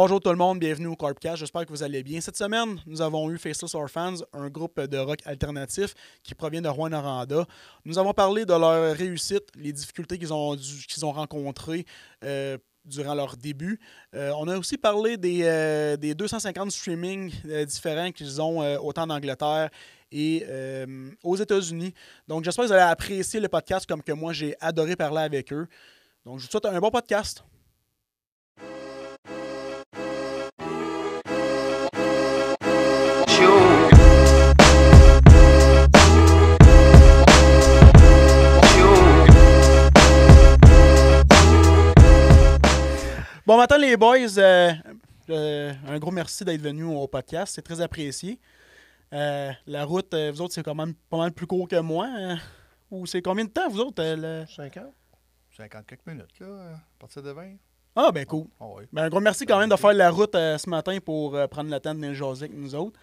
Bonjour tout le monde, bienvenue au Corpcast. J'espère que vous allez bien. Cette semaine, nous avons eu Faceless Orphans, un groupe de rock alternatif qui provient de Rouen-Noranda. Nous avons parlé de leur réussite, les difficultés qu'ils ont, rencontrées euh, durant leur début. Euh, on a aussi parlé des, euh, des 250 streamings différents qu'ils ont autant en Angleterre et aux États-Unis. Donc j'espère que vous allez apprécier le podcast comme que moi j'ai adoré parler avec eux. Donc je vous souhaite un bon podcast. Matin les boys, Euh, euh, un gros merci d'être venus au podcast, c'est très apprécié. Euh, la route, vous autres, c'est quand même pas mal plus court que moi. hein? Ou c'est combien de temps, vous autres? le- 50? 50 quelques minutes, là, à partir de 20. Ah, ben cool. Ah oui. Ben, un gros merci quand même de faire la route ce matin pour prendre le temps de venir jaser avec nous autres.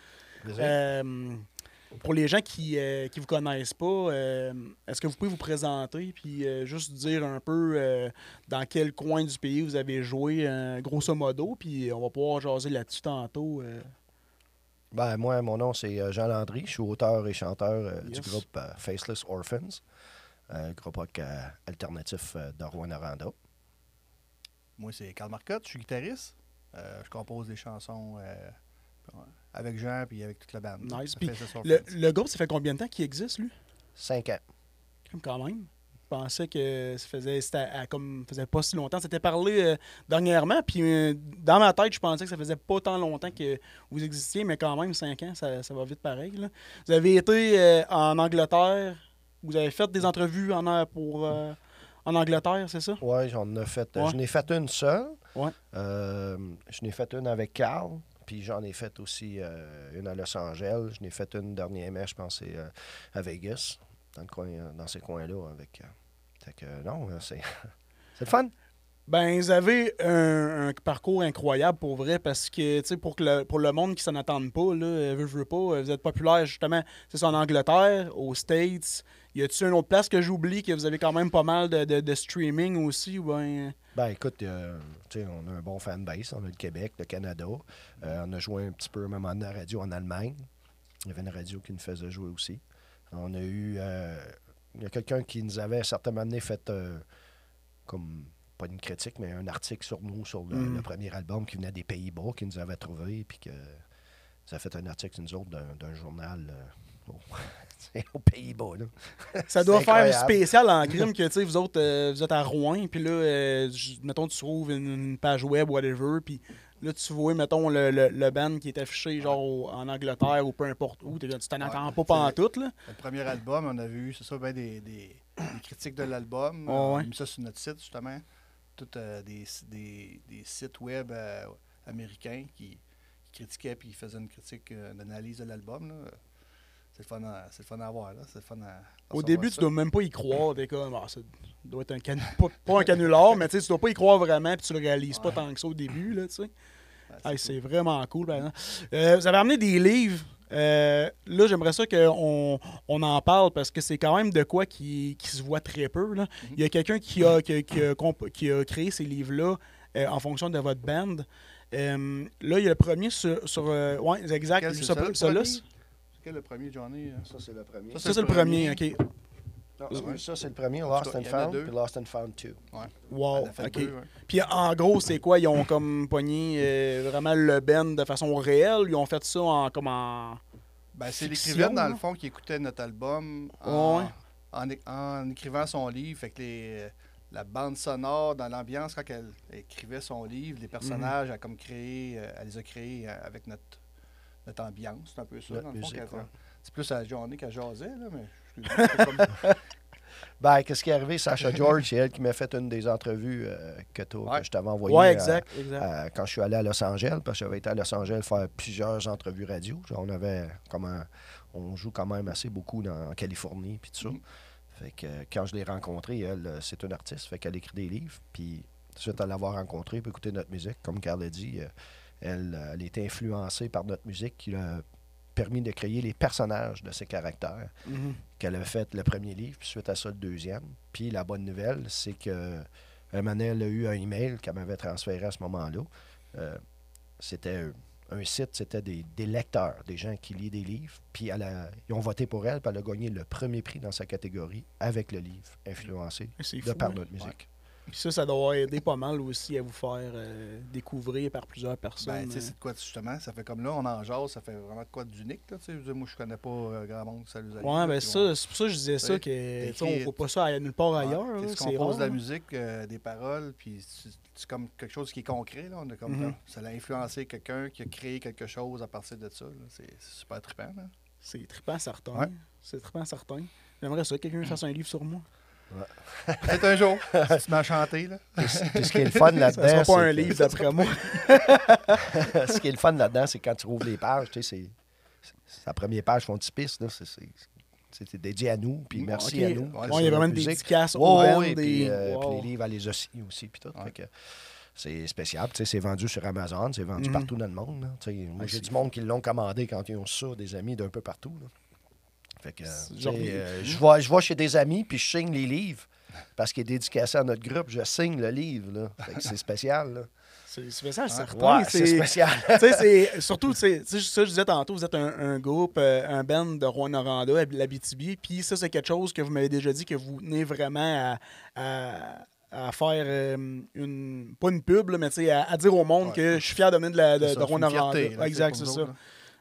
Euh, pour les gens qui ne vous connaissent pas, euh, est-ce que vous pouvez vous présenter puis euh, juste dire un peu euh, dans quel coin du pays vous avez joué, euh, grosso modo, puis on va pouvoir jaser là-dessus tantôt. euh. Ben, moi, mon nom, c'est euh, Jean Landry. Je suis auteur et chanteur euh, Yes. du groupe euh, Faceless Orphans, euh, groupe rock euh, alternatif euh, de Rouen-Noranda. Moi, c'est Carl Marcotte, je suis guitariste. Euh, je compose des chansons euh, avec Jean puis avec toute la bande. Nice. Puis Le, groupe, ça fait combien de temps qu'il existe, lui? Cinq ans. Comme Quand même. Je pensais que ça faisait, à- comme, faisait pas si longtemps. C'était parlé euh, dernièrement, puis euh, dans ma tête, je pensais que ça faisait pas tant longtemps que vous existiez, mais quand même, 5 ans, ça, ça va vite pareil. là. Vous avez été euh, en Angleterre, vous avez fait des entrevues en, pour, euh, en Angleterre, c'est ça? Ouais, j'en ai fait. Ouais. Je n'ai fait une seule. Ouais. Euh, je n'ai fait une avec Carl. Puis j'en ai fait aussi euh, une à Los Angeles. Je n'ai fait une dernièrement, je pense, euh, à Vegas, dans, le coin, euh, dans ces coins-là. Avec, euh, fait que, non, c'est, le fun. Ben, vous avez un, parcours incroyable pour vrai parce que, tu sais, pour, que le- pour le monde qui s'en attende pas, là, veut, veut pas, vous êtes populaire justement, c'est en Angleterre, aux States. Y a-tu une autre place que j'oublie que vous avez quand même pas mal de, de- streaming aussi ben. Ben écoute, euh, tu sais, on a un bon fanbase. On a le Québec, le Canada. Euh, on a joué un petit peu même en radio en Allemagne. Il y avait une radio qui nous faisait jouer aussi. On a eu. euh, il y a quelqu'un qui nous avait à un certain moment donné fait euh, comme pas une critique, mais un article sur nous, sur le, le premier album qui venait des Pays-Bas, qui nous avait trouvé, puis que ça a fait un article sur nous autres d'un, journal aux Pays-Bas. Ça doit C'est faire incroyable. spécial en crime que, tu sais, vous autres, euh, vous êtes à Rouen, puis là, euh, mettons, tu trouves une, une page web, whatever, puis là, tu vois, mettons, le, le, le band qui est affiché, genre, au- en Angleterre ou peu importe où, tu t'en attends Ouais, pas c'est- pantoute, là. Le premier album, on a vu, c'est ça, ben, des, des, des critiques de l'album. Ouais, on a mis ça sur notre site, justement. Tous euh, des, des, des sites web américains qui, qui critiquaient puis qui faisaient une critique, une analyse de l'album. C'est le, fun à- c'est fun à voir. Là. C'est fun à, Au début, ça. tu dois même pas y croire. T'es comme, ah, ça doit être un pas, pas un canular, mais tu dois pas y croire vraiment, puis tu le réalises pas tant que ça au début, là, tu sais. Ouais, Hey, cool. c'est vraiment cool. exemple. Euh, vous avez amené des livres. Euh, là, j'aimerais ça qu'on on en parle parce que c'est quand même de quoi qui, qui se voit très peu. là. Il y a quelqu'un qui a, qui, qui a comp- qui a créé ces livres-là euh, en fonction de votre band. Euh, là, il y a le premier sur. sur ouais, exact. Quel, le premier? c'est- C'est quel le premier, Johnny? euh? Ça, c'est le premier. Ça, c'est le premier. OK. Non, Ouais. ça, c'est le premier, Lost cas, and Found, puis Lost and Found 2. Wow. Elle a fait OK. deux, ouais. Puis en gros, c'est quoi? Ils ont comme pogné euh, vraiment le band de façon réelle. Ils ont fait ça en comme en. Ben, c'est l'écrivain, dans le fond, qui écoutait notre album en, Ouais. en, écrivant son livre. Fait que les, la bande sonore, dans l'ambiance, quand elle écrivait son livre, les personnages, elle, a comme créé, euh, elle les a créés euh, avec notre, notre ambiance. C'est un peu ça, Notre dans le fond. musique, ouais. C'est plus à la journée qu'elle jasait, là, mais je comme- Ben, qu'est-ce qui est arrivé? Sacha George, c'est elle qui m'a fait une des entrevues euh, que, Ouais. que je t'avais envoyées Ouais, euh, exact. exact. euh, quand je suis allé à Los Angeles, parce que j'avais été à Los Angeles faire plusieurs entrevues radio. Genre, on avait comme un- on joue quand même assez beaucoup dans, en Californie puis tout ça. Mhm. Fait que quand je l'ai rencontrée, elle, euh, c'est une artiste, fait qu'elle écrit des livres. Puis suite à l'avoir rencontrée, puis écouter notre musique, comme Carl a dit, euh, elle, euh, elle était influencée par notre musique qui l'a permis de créer les personnages de ses caractères Mhm. qu'elle a fait le premier livre, puis suite à ça, le deuxième. Puis la bonne nouvelle, c'est que elle a eu un email qu'elle m'avait transféré à ce moment-là. Euh, c'était un- site, c'était des, des lecteurs, des gens qui lisent des livres. Puis elle a- ils ont voté pour elle, puis elle a gagné le premier prix dans sa catégorie avec le livre influencé C'est de fou, par hein? notre musique. Puis ça, ça doit aider pas mal aussi à vous faire euh, découvrir par plusieurs personnes. Ben, tu sais, euh. c'est de quoi, justement, ça fait comme là, on en jase, ça fait vraiment de quoi d'unique, là, tu sais. Moi, je connais pas euh, grand monde, ça nous arrive, Ouais, ben ça, c'est pour ça que je disais ça, que on voit pas ça nulle part ailleurs. Ouais, tu composes de la musique, euh, des paroles, puis c'est comme quelque chose qui est concret. Là. On a comme, Mhm. Ça a influencé quelqu'un qui a créé quelque chose à partir de ça. C'est super trippant. là. C'est trippant certain. Ouais. C'est trippant certain. J'aimerais ça, que quelqu'un fasse un livre sur moi. Peut-être un jour, si tu m'as chanté. Là. Ce qui est le fun Ça là-dedans, pas c'est un livre d'après moi. ce qui est le fun là-dedans, c'est quand tu rouvres les pages, tu sais, c'est la première page frontispice, c'est dédié à nous, puis merci à nous. Ouais, Ouais, il y a vraiment des dédicaces Ouais, au ouais, ouais, des... puis, euh, les livres, elle les a signés aussi, puis tout. Ouais. Fait que c'est spécial. Tu sais, c'est vendu sur Amazon, c'est vendu Mhm. partout dans le monde. Ouais, j'ai du monde qui l'ont commandé quand ils ont ça, des amis d'un peu partout. là. Fait que, euh, C'est je vais, je vais chez des amis, puis je signe les livres. Parce qu'il est dédicacé à notre groupe, je signe le livre. là. Fait que c'est spécial. là. C'est spécial, certain. Ouais, c'est spécial. c'est surtout, sais, ça, je disais tantôt, vous êtes un, un groupe, euh, un band de Rouen-Noranda, l'Abitibi, puis ça, c'est quelque chose que vous m'avez déjà dit que vous tenez vraiment à, à- à faire euh, une, pas une pub, là, mais à, à dire au monde Ouais. que je suis fier de venir de, la- de, C'est de ça, c'est une Rouen-Noranda. exact, c'est ça. là.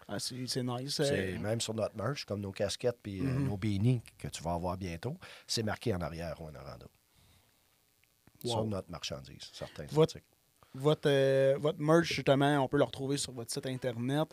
Ah, c'est nice. C'est euh, même sur notre merch, comme nos casquettes puis euh, Mhm. nos beanies que tu vas avoir bientôt, c'est marqué en arrière au Noranda. Wow. Sur notre marchandise, certains Votre-. Votre, euh, votre merch, justement, on peut le retrouver sur votre site Internet.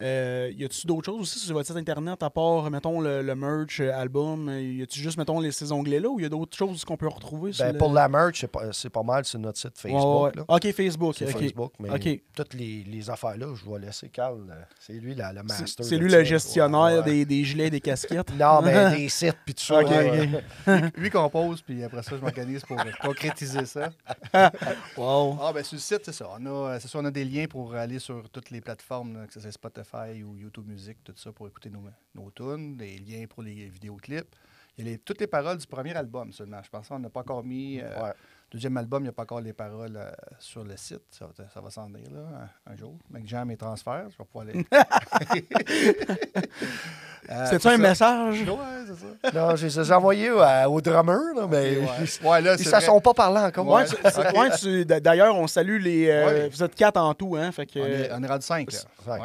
Euh, y a-tu d'autres choses aussi sur votre site Internet, à part, mettons, le, le merch, euh, album? Y a-tu juste, mettons, les, ces onglets-là ou y a d'autres choses qu'on peut retrouver sur Ben, le- Pour la merch, c'est pas, c'est pas mal sur notre site Facebook. ouais. là. OK, Facebook. C'est OK. Facebook, mais OK. toutes les, les affaires-là, je vais laisser Carl. euh, C'est lui la- le master. c'est lui le gestionnaire Ouais. Des, des gilets et des casquettes. Non, mais des sites puis tout ça. Ok, ouais. ok. Lui compose, puis après ça, je m'organise pour concrétiser ça. Wow. Ah, ben sur le site, c'est ça. On a, euh, c'est ça, on a des liens pour aller sur toutes les plateformes, là, que ce soit Spotify ou YouTube Music, tout ça, pour écouter nos, nos tunes, des liens pour les vidéoclips. Il y a les- toutes les paroles du premier album seulement. Je pense qu'on n'a pas encore mis. euh, Ouais. Deuxième album, il n'y a pas encore les paroles euh, sur le site. Ça va, ça va s'en venir là, un, un jour. Avec Jean, mes transferts, je vais pouvoir les. Euh, C'est-tu c'est un ça. message? Ouais, c'est ça. Non, j'ai les à- au drummer, là, mais Ouais. ils Ouais, là, ils c'est se vrai. sont pas parlé encore. Ouais, d- D'ailleurs, on salue les. euh, Ouais. Vous êtes quatre en tout, hein? Fait que. On est, on est rendu 5. Ouais.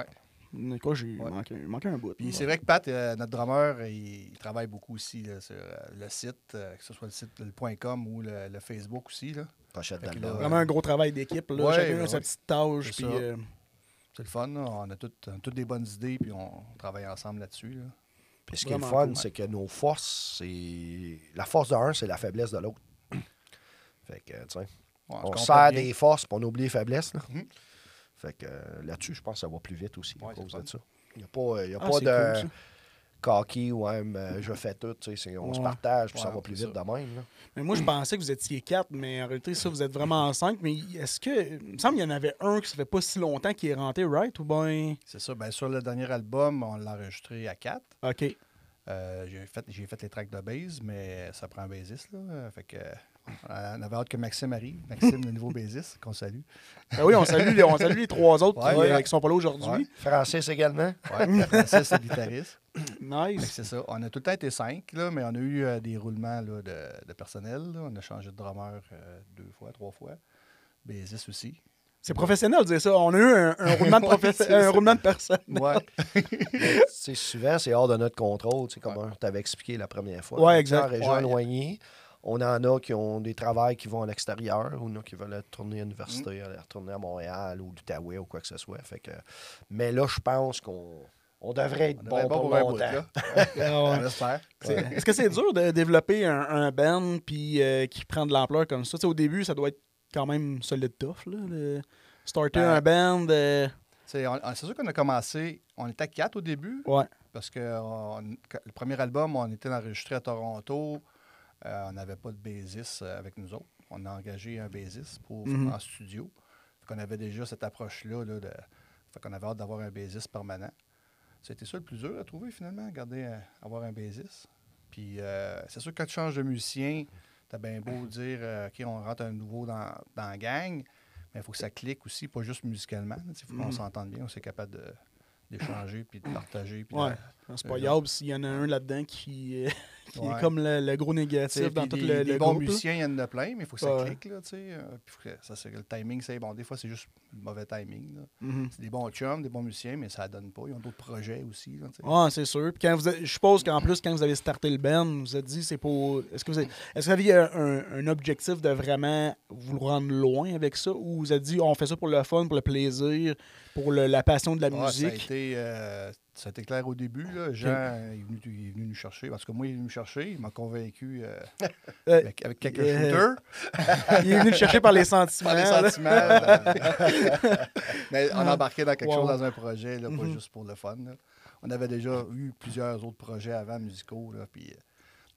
Quoi, j'ai Ouais. manqué, manqué un bout. Puis c'est vrai que Pat, euh, notre drummer, il, il travaille beaucoup aussi là, sur euh, le site, euh, que ce soit le site le .com ou le, le Facebook aussi. Là. Pochette Fait que d'album. là, Vraiment un gros travail d'équipe. là. Ouais, Chacun a sa petite tâche. C'est Puis, ça. euh, C'est le fun. là. On a toutes, on a toutes des bonnes idées, puis on travaille ensemble là-dessus. Là. Puis ce qui est le fun, cool, c'est que nos forces, c'est. La force d'un, c'est la faiblesse de l'autre. fait que, tu sais, Ouais, on sert bien. des forces, puis on oublie les faiblesses. Là. Mhm. Fait que euh, là-dessus, je pense que ça va plus vite aussi Ouais, à cause de ça. Il n'y a pas, il y a ah, pas c'est de cool, ça. cocky ou même euh, je fais tout. tu sais, c'est- On se Ouais. partage, puis ça va plus vite ça. de même. là. Mais moi, je pensais que vous étiez quatre, mais en réalité, ça, vous êtes vraiment cinq. Mais est-ce que. Il me semble qu'il y en avait un qui ça fait pas si longtemps qui est rentré, right? Ou bien? C'est ça. Ben, sur le dernier album, on l'a enregistré à 4. OK. j'ai fait, j'ai fait les tracks de base, mais ça prend un bassiste. Là. Euh, Fait que, euh, on avait hâte que Maxime arrive. Maxime, le nouveau bassiste, qu'on salue. Ben oui, on salue, les, on salue les trois autres qui, Ouais, euh, ouais. qui sont pas là aujourd'hui. Ouais. Francis également. Francis, c'est le guitariste. Nice. C'est ça. On a tout le temps été cinq, là, mais on a eu euh, des roulements là, de, de personnel. là. On a changé de drummer euh, deux fois, trois fois. Bassiste aussi. C'est professionnel de dire ça. On a eu un, un roulement, de professe- c'est un roulement de personne. Ouais. Tu sais, souvent, c'est hors de notre contrôle, tu sais, comme tu avais expliqué la première fois. Ouais, exact. région Ouais. éloignée, on en a qui ont des travails qui vont à l'extérieur, ou qui veulent retourner à l'université, Mm. aller retourner à Montréal ou l'Outaouais ou quoi que ce soit. Fait que, mais là, je pense qu'on on devrait être On bon, devrait pour, bout, longtemps. Ah On ouais. Est-ce que c'est dur de développer un, un band puis euh, qui prend de l'ampleur comme ça? Au début, ça doit être quand même solide tough, là, de starter Ben, un band. euh, C'est sûr qu'on a commencé, on était quatre au début, Ouais. parce que on- que- le premier album, on était enregistré à Toronto. Euh, on n'avait pas de bassiste euh, avec nous autres. On a engagé un bassiste pour, Mhm. en studio. Qu'on avait déjà cette approche-là. Là, de, fait qu'on avait hâte d'avoir un bassiste permanent. C'était ça le plus dur à trouver finalement, garder, un- avoir un bassiste. Puis euh, c'est sûr que quand tu changes de musicien, t'as bien beau dire euh, OK, on rentre un nouveau dans, dans la gang. Mais il faut que ça clique aussi, pas juste musicalement. Il faut qu'on Mhm. s'entende bien, on soit capable d'échanger, puis de partager. Puis Ouais. C'est pas Euh, grave s'il y en a un là-dedans qui, euh, qui Ouais. est comme le, le gros négatif dans tout des, le, des le bons groupe. musiciens, il y en a plein, mais il faut que ça Ouais. clique. Là, tu sais, euh, puis ça, le timing, c'est bon. Des fois, c'est juste le mauvais timing. là. Mhm. C'est des bons chums, des bons musiciens, mais ça ne donne pas. Ils ont d'autres projets aussi. Ouais, c'est sûr. Puis quand vous avez- je suppose qu'en plus, quand vous avez starté le band, vous êtes dit, c'est pour. Est-ce que vous avez, est-ce que vous aviez un, un objectif de vraiment vous rendre loin avec ça? Ou vous êtes dit, on fait ça pour le fun, pour le plaisir, pour le- la passion de la Ouais, ça, a musique? été, euh, ça a été clair au début. Là? Jean est, venu, il est venu nous chercher. Parce que moi, il est venu me chercher. Il m'a convaincu euh, Euh, avec, avec quelques euh, shooters. Il est venu le chercher par les sentiments. Par les sentiments. Mais on embarquait dans quelque Wow. chose, dans un projet, là, pas Mhm. juste pour le fun. là. On avait déjà eu plusieurs autres projets avant musicaux. Là, puis, euh,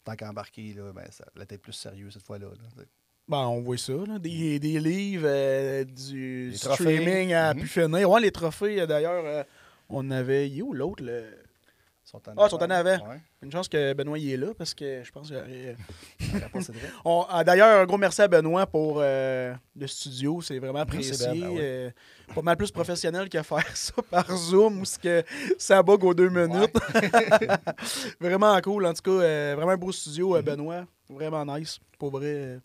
tant qu'embarqué, ben, ça a été plus sérieux cette fois-là. là. Ben, on voit ça, là. Des, des livres, euh, du Les trophées. streaming à Mhm. finir. Ouais, les trophées, d'ailleurs, euh, on avait. Il est où l'autre? Le... Sont en Ah, ils sont en avant. Ouais. Une chance que Benoît y est là parce que je pense que. euh, Cédric. on- ah, D'ailleurs, un gros merci à Benoît pour euh, le studio. C'est vraiment Merci, apprécié. Ben, ben ouais. euh, pas mal plus professionnel que faire ça par Zoom où ce que ça bug aux deux minutes. vraiment cool. En tout cas, euh, vraiment un beau studio, euh, Benoît. Vraiment nice. Pour vrai. euh.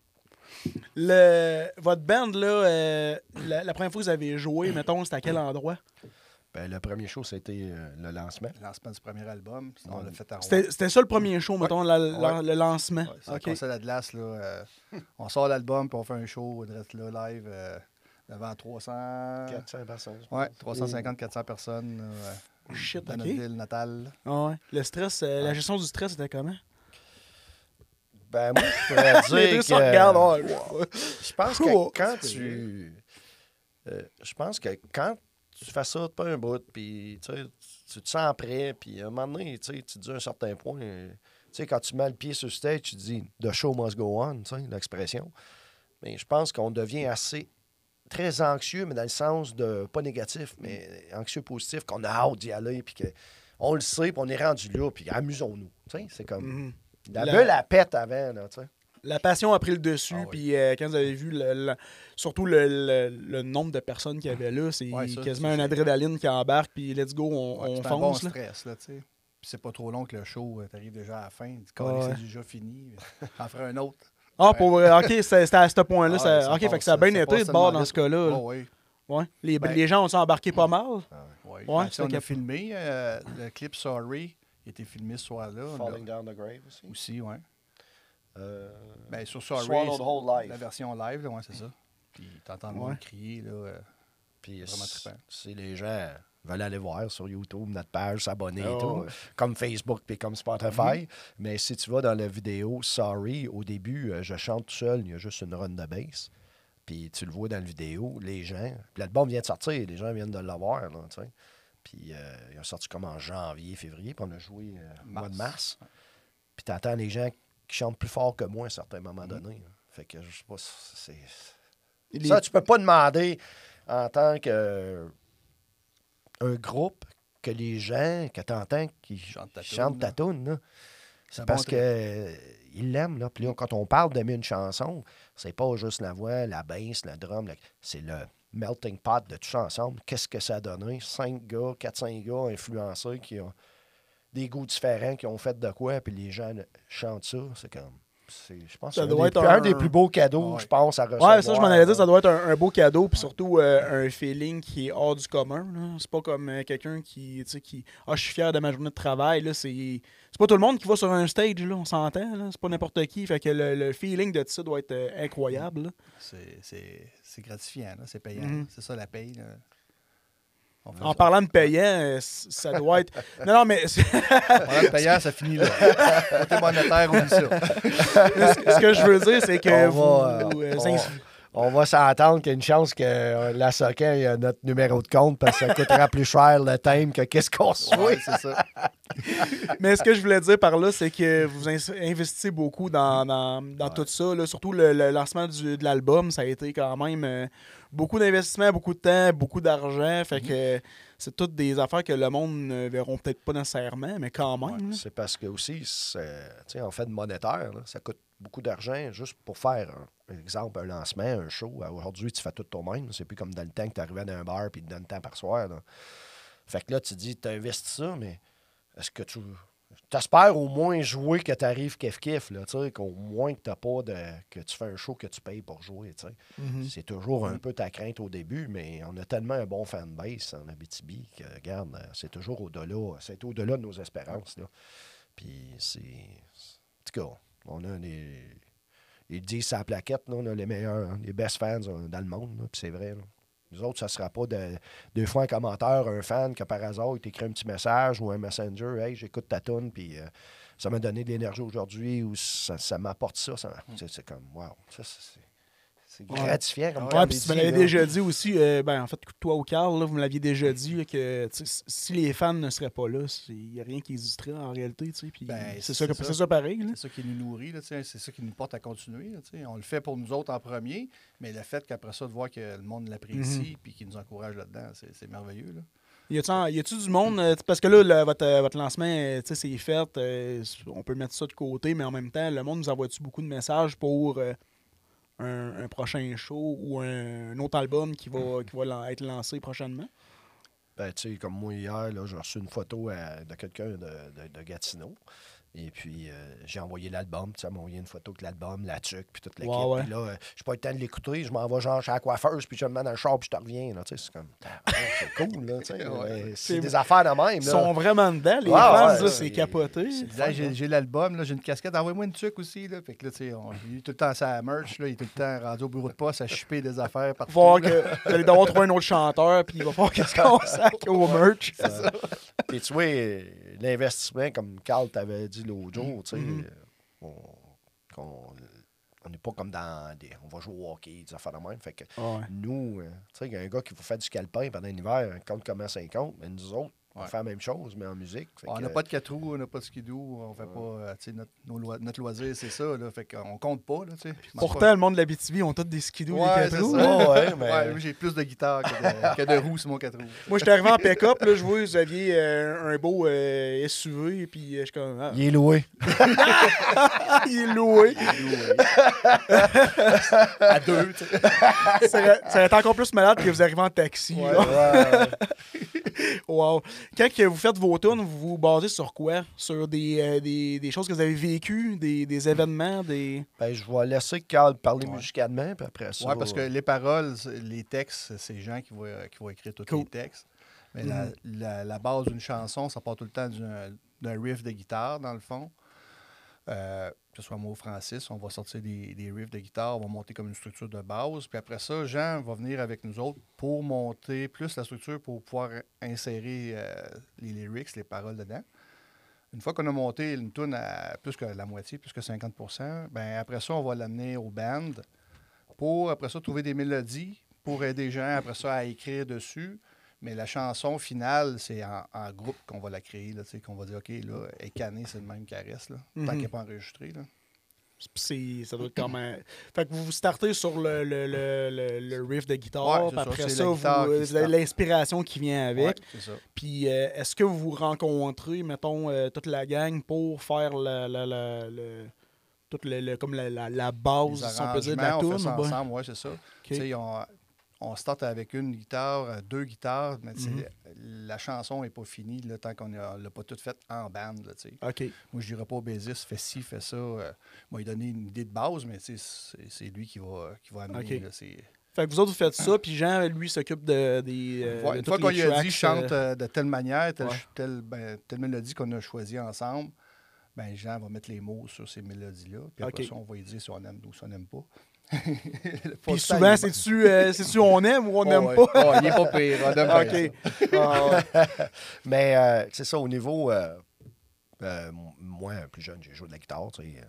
Le, votre band, là, euh, la, la première fois que vous avez joué, mettons, c'était à quel endroit? Ben, le premier show, c'était euh, le lancement. Le lancement du premier album. Sinon, on l'a fait à. C'était c'était ça le premier show, mettons, la- la- Ouais. le lancement. Ouais, c'est un Ok. concert à glace. Là, euh, on sort l'album, puis on fait un show, on reste là live euh, devant 300... 400 personnes. pense. 350-400 personnes euh, Shit, dans notre ville natale. Ah ouais. Le stress, euh, la gestion du stress, c'était comment? Ben, moi, je pourrais Les dire que... Je pense que quand tu. euh, je pense que quand tu fais ça pas un bout, puis tu te sens prêt, puis à un moment donné, tu te dis à un certain point, euh, tu sais, quand tu mets le pied sur le stage, tu te dis The show must go on, tu sais, l'expression. Mais je pense qu'on devient assez très anxieux, mais dans le sens de pas négatif, mais anxieux positif, qu'on a hâte d'y aller, puis que on le sait, puis on est rendu là, puis amusons-nous. Tu sais, c'est comme. Mhm. La La- bulle, la pète avant, là, tu sais. La passion a pris le dessus, Ah oui. puis euh, quand vous avez vu le, le- surtout le, le- le nombre de personnes qu'il y avait là, c'est Ouais, quasiment une adrénaline qui embarque, puis let's go, on, Ouais, on c'est un bon fonce. là. stress, là, tu sais. Puis c'est pas trop long que le show, tu arrives déjà à la fin. Tu dis, Ouais. c'est déjà fini. On ferait un autre. Ah, pour vrai, ok, c'est- c'était à ce point-là. Ah, ça- ok, fait que ça a bien ça été de bord dans ce cas-là. là. Oh, oui. Ouais. Les, Ben- les gens ont embarqué pas mal. Ouais. Ouais, Puis, c'est on a filmé euh, le clip Sorry. Il a été filmé ce soir-là. Falling down the grave aussi. Aussi, ouais. Euh, Ben, sur Sorry, Whole la version live, là, ouais, c'est ça. Puis t'entends le monde crier, là. euh, Puis Vraiment si- les gens veulent aller voir sur YouTube notre page, s'abonner Ah et tout, ouais. comme Facebook puis comme Spotify. Mais si tu vas dans la vidéo Sorry, au début, euh, je chante tout seul, il y a juste une run de bass. Puis tu le vois dans la vidéo, les gens. Puis l'album vient de sortir, les gens viennent de l'avoir, là, tu sais. Puis euh, il a sorti comme en janvier, février, puis on a joué euh, mois de mars. Puis t'entends les gens qui chantent plus fort que moi à certains moments donnés. là. Fait que je sais pas, c'est. Les- Ça, tu peux pas demander en tant que euh, un groupe que les gens que tu entends qui Chantent ta toune, là. C'est parce bon que euh, ils l'aiment. Là. Puis là, quand on parle d'aimer une chanson, c'est pas juste la voix, la basse, le drum. C'est le melting pot de tout ça ensemble. Qu'est-ce que ça a donné? Cinq gars, quatre, cinq gars influencés qui ont des goûts différents, qui ont fait de quoi, puis les gens chantent ça. C'est comme. c'est- Je pense que Ça c'est un, doit des, être un un- des plus beaux cadeaux, Ouais. je pense, à recevoir. Ouais, ça, je m'en allais dire, ça doit être un, un beau cadeau, puis surtout euh, un feeling qui est hors du commun. là. C'est pas comme euh, quelqu'un qui, tu sais, qui. Ah, je suis fier de ma journée de travail. Là, c'est. C'est pas tout le monde qui va sur un stage, là, on s'entend. là. C'est pas n'importe qui. Fait que le, le feeling de ça doit être euh, incroyable. C'est- C'est c'est gratifiant, là, c'est payant. Mhm. C'est ça la paye. là. En parlant de payant, euh, ça doit être. Non, non, mais En parlant de payant, ça finit là. Côté monétaire, oublie ça. ce ce que je veux dire, c'est que On vous. va, euh, vous, euh, on- va s'entendre qu'il y a une chance que la Socan ait notre numéro de compte parce que ça coûtera plus cher le thème que qu'est-ce qu'on souhaite. Oui, c'est ça. Mais ce que je voulais dire par là, c'est que vous investissez beaucoup dans, dans, dans tout ça. là. Surtout le, le lancement du- de l'album, ça a été quand même euh, beaucoup d'investissement, beaucoup de temps, beaucoup d'argent. Fait que c'est toutes des affaires que le monde ne verront peut-être pas nécessairement, mais quand même. C'est parce que aussi, c'est- tu sais, en fait, de monétaire, là, ça coûte beaucoup d'argent juste pour faire, un, par exemple, un lancement, un show. Aujourd'hui, tu fais tout toi-même. C'est plus comme dans le temps que tu arrivais dans un bar et tu donnes temps par soir. là. Fait que là, tu dis, tu investis ça, mais est-ce que tu. T'espères au moins jouer que tu arrives kiff-kiff, là, tu sais, qu'au moins que t'as pas de. que tu fais un show que tu payes pour jouer, tu sais. Mhm. C'est toujours un peu ta crainte au début, mais on a tellement un bon fanbase en Abitibi que, regarde, euh, c'est toujours au-delà. C'est au-delà de nos espérances. Là. Puis c'est. En tout cas, on a des. Ils disent sa plaquette, là, on a les meilleurs, les best fans euh, dans le monde, là, puis c'est vrai. là. Nous autres, ça ne sera pas de, deux fois un commentaire, un fan que par hasard, il t'écrit un petit message ou un messenger, hey, j'écoute ta tune, puis euh, ça m'a donné de l'énergie aujourd'hui, ou ça, ça m'apporte ça. ça c'est, c'est comme, wow, ça, c'est- c'est, gratifiant. Comme Ouais, puis tu me l'avais déjà dit aussi, euh, ben, en fait, toi ou Carl, là, vous me l'aviez déjà dit, là, que si les fans ne seraient pas là, il n'y a rien qui existerait en réalité. Ben, c'est ça, ça. pareil. C'est ça qui nous nourrit, c'est ça qui nous porte à continuer. là, on le fait pour nous autres en premier, mais le fait qu'après ça, de voir que le monde l'apprécie Mhm. puis qu'il nous encourage là-dedans, c'est merveilleux. Là. Y a-tu du monde, euh, parce que là, le- votre, euh, votre lancement, c'est fait, euh, on peut mettre ça de côté, mais en même temps, le monde nous envoie-tu beaucoup de messages pour euh, un, un prochain show ou un, un autre album qui va, qui va être lancé prochainement? Ben, tu sais, comme moi hier, j'ai reçu une photo à- de quelqu'un de, de- de Gatineau. Et puis, euh, j'ai envoyé l'album. Tu sais, m'a envoyé une photo de l'album, la tuque, puis toute l'équipe. Ouais, ouais. Puis là, euh, j'ai pas eu le temps de l'écouter. Je m'en vais genre chez la coiffeuse, puis je me mets dans le char, puis je te reviens. Là, tu sais, c'est comme, Ah, c'est cool, là, tu sais. Ouais. mais C'est- des affaires de même, Ils sont vraiment dedans, les fans, c'est capoté. Là, j'ai j'ai l'album, là, j'ai une casquette, envoie-moi une tuque aussi. Là. Fait que là, tu sais, on, il est tout le temps sa merch, là, il est tout le temps rendu au bureau de poste à chipper des affaires partout. voir là. que vous allez devoir trouver un autre chanteur, puis il va falloir qu'est-ce qu'on sac au merch. Puis tu vois, euh, l'investissement, comme Carl t'avait dit l'autre jour, tu sais, Mhm. euh, on- n'est pas comme dans des. On va jouer au hockey, des affaires de même. Fait que Ouais. nous, euh, tu sais, il y a un gars qui va faire du scalpin pendant l'hiver, un compte comment 50, mais nous autres, on Ouais. fait la même chose, mais en musique. Fait On que, n'a pas de quatre roues, on n'a pas de skidoo, on fait pas. euh, tu sais, notre, nos notre loisir, c'est ça. Là, fait qu'on compte pas. Là, tu sais. Pourtant, le monde de la BTV ont tous des skidoo Ouais, et des quatre roues. ça. Oh, ouais, mais- Ouais, moi, j'ai plus de guitare que de, que de roues sur mon 4 roues. Moi, j'étais arrivé en pick-up, là, je vois, vous aviez euh, un beau euh, SUV, et puis euh, je suis comme, ah, Il est loué. il est loué. À deux, tu sais. ça, va être encore plus malade que vous arrivez en taxi. Ouais, là. ouais. Wow. Quand que vous faites vos tunes, vous vous basez sur quoi? Sur des, euh, des, des choses que vous avez vécues, des, des événements, des... Ben, je vais laisser Carl parler Ouais. musicalement, puis après ça. Ouais, parce que les paroles, les textes, c'est Jean qui va, qui va écrire tous Cool. les textes. Mais la, la- la base d'une chanson, ça part tout le temps d'un d'un riff de guitare, dans le fond. Euh, que ce soit moi ou Francis, on va sortir des, des riffs de guitare, on va monter comme une structure de base. Puis après ça, Jean va venir avec nous autres pour monter plus la structure pour pouvoir insérer euh, les lyrics, les paroles dedans. Une fois qu'on a monté une tune à plus que la moitié, plus que 50% ben après ça, on va l'amener au band pour, après ça, trouver des mélodies pour aider gens, après ça, à écrire dessus. Mais la chanson finale, c'est en, en groupe qu'on va la créer, là, qu'on va dire, OK, là, cannée, c'est le même caresse, là, tant Mhm. qu'elle n'est pas enregistrée. Là. c'est- Ça doit être comme un... Fait que vous vous startez sur le, le, le, le- riff de guitare, Ouais, puis après ça, vous, avez start. l'inspiration qui vient avec. Ouais, c'est ça. Puis euh, est-ce que vous vous rencontrez, mettons, euh, toute la gang pour faire la, la, la, le- toute le, le- comme la, base, si on peut dire, de la bien? ensemble, ouais, c'est ça. Tu sais, on, on start avec une guitare, euh, deux guitares, mais Mhm. la chanson n'est pas finie là, tant qu'on ne l'a pas toute faite en band. Là, tu sais. OK. Moi, je dirais pas au bassiste, fais ci, fais ça. Euh, moi, il donner une idée de base, mais c'est c'est lui qui va, qui va amener. Ok. là, c'est- Fait que vous autres, vous faites ça, puis Jean, lui, s'occupe de, des. euh, Ouais, de une fois qu'on lui a dit chante euh, de telle manière, telle, ouais. telle, ben, telle mélodie qu'on a choisi ensemble, ben Jean va mettre les mots sur ces mélodies-là. Puis après ça, on va lui dire si on aime ou si on n'aime pas. Puis souvent, c'est-tu euh, c'est-tu on aime ou on n'aime pas? Oh, il est pas pire. On aime ça. Ah. Mais euh, c'est ça, au niveau. euh, euh, moi, plus jeune, j'ai joué de la guitare. Tu sais, euh,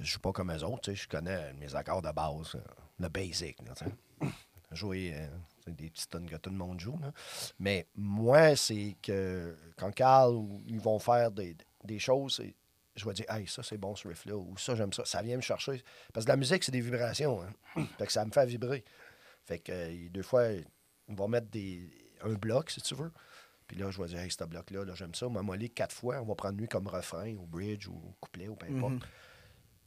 je joue pas comme eux autres. tu sais, Je connais mes accords de base, euh, le basic. Là, tu sais. Jouer euh, des petites tonnes que tout le monde joue. là. Mais moi, c'est que quand Carl, ou ils vont faire des, des choses, c'est- je vais dire, hey, ça, c'est bon ce riff-là, ou ça, j'aime ça. Ça vient me chercher. Parce que la musique, c'est des vibrations. Hein. fait que ça me fait vibrer. Fait que euh, deux fois, ils vont mettre des, un bloc, si tu veux. Puis là, je vais dire, hey, ce bloc-là, là, j'aime ça. On m'a molé quatre fois. On va prendre lui comme refrain, ou bridge, ou couplet, ou peu importe. Mhm.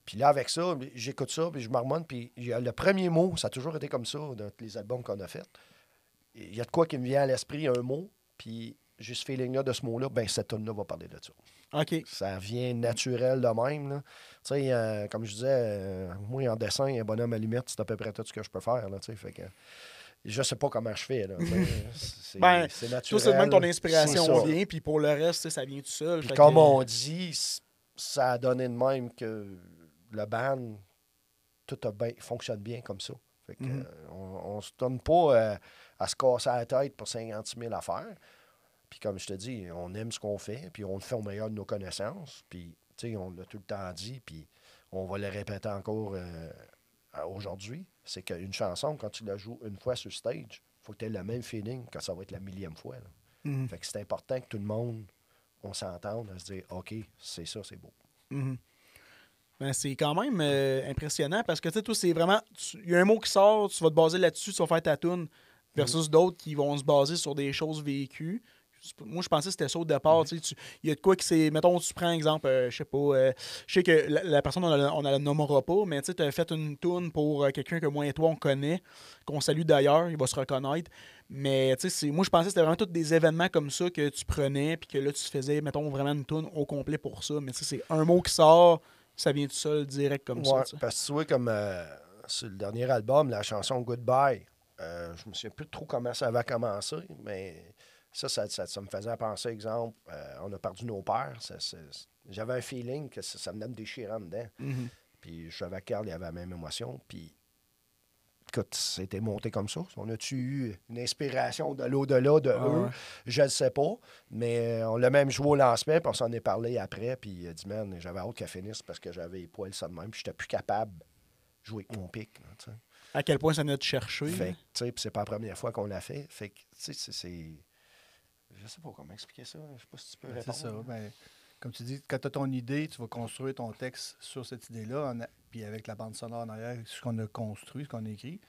Puis là, avec ça, j'écoute ça, puis je marmonne. Puis le premier mot, ça a toujours été comme ça dans tous les albums qu'on a faits. Il y a de quoi qui me vient à l'esprit, un mot, puis j'ai ce feeling-là de ce mot-là, ben cette tune là va parler de ça. OK. Ça vient naturel de même. là. Tu sais, euh, comme je disais, euh, moi, en dessin, un bonhomme à limite, c'est à peu près tout ce que je peux faire. Là, tu sais, fait que, je sais pas comment je fais. Là, c'est Ben, c'est naturel. c'est même ton inspiration vient, puis pour le reste, ça vient tout seul. Puis comme que- on dit, ça a donné de même que le band, tout a bien- fonctionne bien comme ça. Fait que, Mhm. euh, on, on se donne pas euh, à se casser la tête pour 56 000 affaires. Puis comme je te dis, on aime ce qu'on fait, puis on le fait au meilleur de nos connaissances. Puis, tu sais, on l'a tout le temps dit, puis on va le répéter encore euh, aujourd'hui. C'est qu'une chanson, quand tu la joues une fois sur stage, faut que tu aies le même feeling que ça va être la millième fois. là. Mhm. Fait que c'est important que tout le monde, on s'entende à se dire, OK, c'est ça, c'est beau. Ben, c'est quand même euh, impressionnant parce que tu sais, toi, c'est vraiment. Il y a un mot qui sort, tu vas te baser là-dessus, tu vas faire ta tune, versus d'autres qui vont se baser sur des choses vécues. Moi, je pensais que c'était ça au départ. Il y a de quoi que c'est. Mettons, tu prends exemple, euh, je sais pas. euh, je sais que la, la personne, on ne la, nommera pas, mais tu as fait une tune pour euh, quelqu'un que moi et toi, on connaît, qu'on salue d'ailleurs, il va se reconnaître. Mais tu sais, c'est- moi, je pensais que c'était vraiment tous des événements comme ça que tu prenais, puis que là, tu faisais, mettons, vraiment une tune au complet pour ça. Mais tu sais, c'est un mot qui sort, ça vient tout seul, direct comme ça. Ouais, parce que tu vois, comme sur le dernier album, la chanson Goodbye, je me souviens plus trop comment ça avait commencé, mais ça, ça, ça- ça me faisait penser, exemple, euh, on a perdu nos pères. J'avais un feeling que ça, ça venait me déchirer en dedans. Mhm. Puis je savais que Carl il avait la même émotion. Puis écoute, c'était monté comme ça. On a-tu eu une inspiration de l'au-delà de Ah eux? ouais. Je ne sais pas. Mais euh, on l'a même joué au lancement, puis on s'en est parlé après. Puis il a dit, man, j'avais hâte qu'elle finisse parce que j'avais les poils ça de même. Puis j'étais plus capable de jouer avec mon pic. À quel point ça venait te chercher. Fait que, tu sais, puis c'est pas la première fois qu'on l'a fait. Fait que, tu sais, c'est. Je sais pas comment expliquer ça. Je sais pas si tu peux Ben, répondre. C'est ça. Ben, comme tu dis, quand tu as ton idée, tu vas construire ton texte sur cette idée-là, a- puis avec la bande sonore en arrière, ce qu'on a construit, ce qu'on a écrit.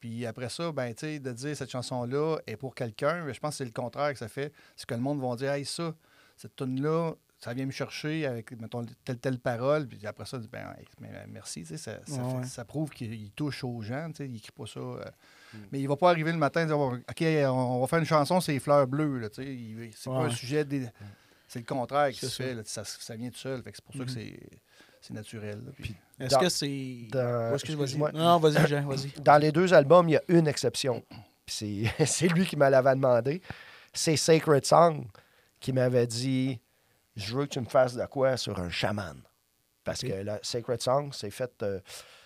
Puis après ça, ben, tu sais, de dire cette chanson-là est pour quelqu'un, je pense que c'est le contraire que ça fait. C'est que le monde va dire, hey, ça, cette tune-là, ça vient me chercher avec, mettons, telle, telle parole. Puis après ça, ben, ben, merci. tu sais, Ça, ça, Ouais, fait- ouais. ça prouve qu'il touche aux gens. tu sais, Il écrit pas ça. euh, Mm. Mais il va pas arriver le matin et dire, OK, on va faire une chanson, c'est les fleurs bleues. là, tu sais. Il- C'est pas un sujet. des- C'est le contraire qui se ça. fait. là, ça, ça vient tout seul. Fait que c'est pour ça que Mhm. c'est c'est naturel. Est-ce Dans- que c'est. dans- vas-y. excuse-moi. Non, vas-y, Jean, vas-y. Dans les deux albums, il y a une exception. C'est lui qui me l'avait demandé. C'est Sacred Song qui m'avait dit Je veux que tu me fasses de quoi sur un chaman. Parce que la Sacred Song, c'est fait. euh,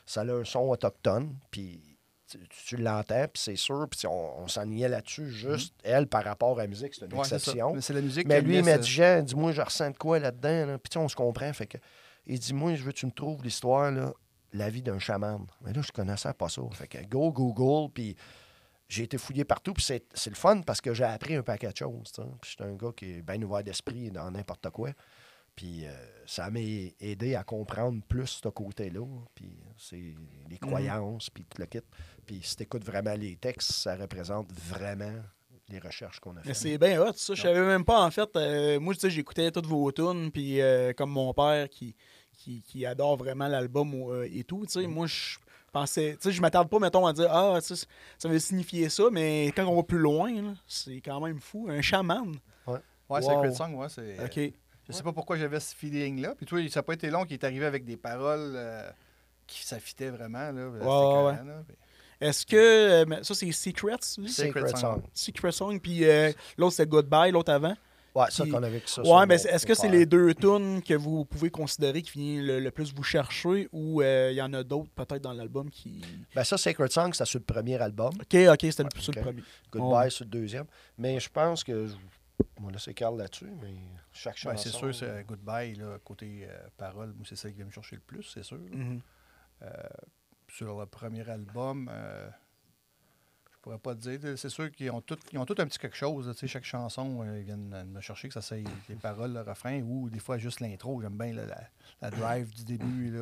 ça a un son autochtone. Puis tu, tu l'entends, puis c'est sûr. Puis on, on s'ennuyait là-dessus. Juste, elle, par rapport à la musique, c'est une Ouais, exception. Mais la musique Mais lui, il m'a dit, Jean, dis-moi, je ressens de quoi là-dedans. Là? Puis tu sais, on se comprend. Fait que, il dit, moi, je veux que tu me trouves l'histoire, là, la vie d'un chaman. Mais là, je connaissais pas ça. Fait que go Google, puis j'ai été fouillé partout. Puis c'est, c'est le fun parce que j'ai appris un paquet de choses. Puis j'étais un gars qui est bien ouvert d'esprit dans n'importe quoi. Puis euh, ça m'a aidé à comprendre plus ce côté-là. Puis c'est les croyances, puis tout le kit. Puis si tu écoutes vraiment les textes, ça représente vraiment les recherches qu'on a faites. c'est bien hot, ça. Je savais même pas, en fait. euh, moi, tu sais, j'écoutais toutes vos tunes, puis euh, comme mon père qui, qui, qui adore vraiment l'album et tout, tu sais, Mm. moi, je pensais... Tu sais, je m'attarde pas, mettons, à dire « Ah, ça veut signifier ça », mais quand on va plus loin, là, c'est quand même fou. Un chaman. Ouais, Wow. Sacred Song, ouais, c'est. OK. Je sais pas pourquoi j'avais ce feeling-là. Puis toi, ça n'a pas été long qu'il est arrivé avec des paroles euh, qui s'affitaient vraiment. Là, ouais, ouais. Puis- Est-ce que... euh, ça, c'est Secrets, lui? Sacred Song. Song. Secret Song, puis euh, l'autre, c'est Goodbye, l'autre avant? Ouais, ça qu'on avait que ça. Ouais, mais est-ce que c'est les deux tunes que vous pouvez considérer qui viennent le, le plus vous chercher ou euh, il y en a d'autres peut-être dans l'album qui. Ben ça, Sacred Song, c'est sur le premier album. Ok, ok, c'était le, Ouais, sur le premier. Goodbye Ouais. sur le deuxième. Mais je pense que. je- Moi, là, c'est Carl là-dessus, mais chaque chanson. Ben, c'est sûr, c'est euh, Goodbye, là, côté euh, parole. Moi, c'est ça qui vient me chercher le plus, c'est sûr. Mhm. Sur le premier album, euh, je pourrais pas te dire. C'est sûr qu'ils ont tous ont tout un petit quelque chose. sais, chaque chanson, euh, ils viennent euh, me chercher, que ça soit les paroles, le refrain, ou des fois juste l'intro. J'aime bien là, la, la drive du début. Là,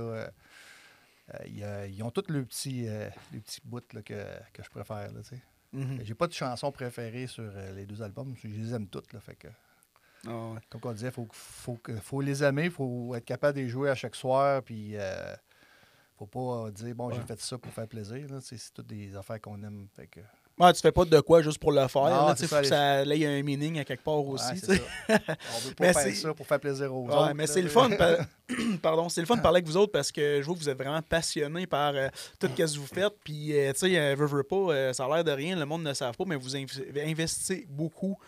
euh, ils ont tous le petit, euh, les petits bouts là, que, que je préfère. Là, tu sais. Mhm. J'ai pas de chanson préférée sur les deux albums. Je les aime toutes. Là, fait que, Ah ouais. comme on disait, il faut, faut, les aimer. Il faut être capable de les jouer à chaque soir. Puis, euh, faut pas euh, dire, bon, j'ai Ouais. fait ça pour faire plaisir. C'est toutes des affaires qu'on aime. Fait que, Ouais, tu fais pas de quoi juste pour le faire. Non, là, les- ça ait un meaning à quelque part ouais, aussi. sais. ça. On veut pas Mais faire ça pour faire plaisir aux Ouais, autres. mais c'est le fun. par- Pardon, c'est le fun de parler avec vous autres parce que je vois que vous êtes vraiment passionné par euh, tout ce que vous faites. Puis, euh, tu sais, euh, veux, veux pas, ça a l'air de rien, le monde ne le savent pas, mais vous inv- investissez beaucoup.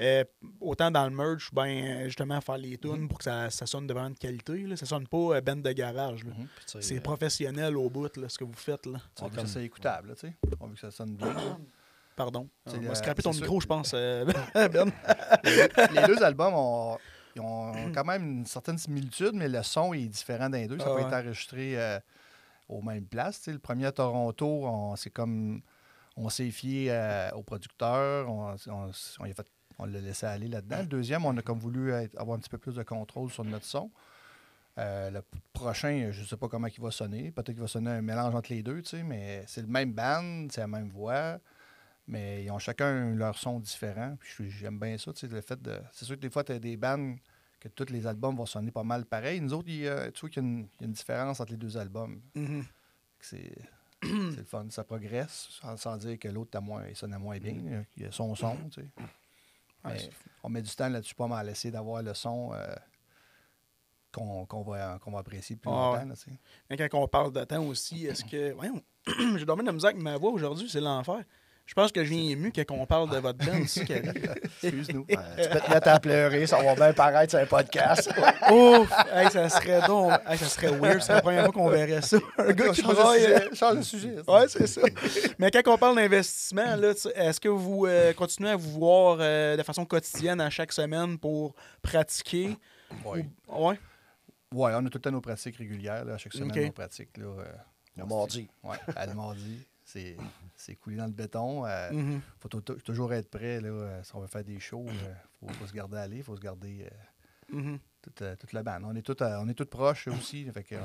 Euh, autant dans le merch, ben euh, justement faire les tunes pour que ça, ça sonne de vraiment de qualité. Là. Ça sonne pas euh, band de garage. Mhm. C'est euh, professionnel au bout, là, ce que vous faites. Là. On veut que ça soit écoutable. là, tu sais. On veut que ça sonne bien. Pardon. On va le- scraper ton micro, je pense. euh, Ben. les deux albums ont, ils ont quand même une certaine similitude, mais le son est différent d'un deux. Ça Ah peut ouais. être enregistré euh, aux mêmes places. Le premier à Toronto, on, c'est comme on s'est fié euh, au producteur, on, on, on y a fait- on l'a laissé aller là-dedans. Le deuxième, on a comme voulu être- avoir un petit peu plus de contrôle sur notre son. Euh, le prochain, je ne sais pas comment il va sonner. Peut-être qu'il va sonner un mélange entre les deux, tu sais, mais c'est le même band, c'est la même voix. Mais ils ont chacun leur son différent. Puis j'aime bien ça, tu sais, le fait de. C'est sûr que des fois, tu as des bands que tous les albums vont sonner pas mal pareil. Nous autres, il y a- tu vois qu'il y, a une- il y a une différence entre les deux albums. Mhm. C'est c'est le fun. Ça progresse sans, sans dire que l'autre a moins, bien. Il y a son son, tu sais. Ouais, Mais c'est- on met du temps là-dessus pas mal essayer d'avoir le son euh, qu'on va, va apprécier plus Ah longtemps. là. Mais quand on parle de temps aussi, est-ce que. Voyons, j'ai dormi de la musique ma voix aujourd'hui, c'est l'enfer. Je pense que je viens ému quand on parle de votre band, arrive. Excuse-nous. ouais, tu peux te mettre à pleurer, ça va bien paraître sur un podcast. Ouf! Hey, ça serait donc. hey, ça serait weird, c'est la première fois qu'on verrait ça. Un gars qui change, de sujet, change de sujet. Ouais, c'est ça. Mais quand on parle d'investissement, est-ce que vous euh, continuez à vous voir euh, de façon quotidienne à chaque semaine pour pratiquer? Ouais. Ou- Ouais. Ouais, on a tout le temps nos pratiques régulières. Là, à chaque semaine, Ok. nos pratiques. Là, euh, Le mardi. Ouais, à le mardi. C'est, c'est coulé dans le béton. Il Mhm. faut tou- tou- toujours être prêt. Là, euh, si on veut faire des shows, il faut, faut se garder aller. Il faut se garder euh, Mhm. toute, euh, toute la bande. On est tous on est tous proches aussi. Fait que, euh,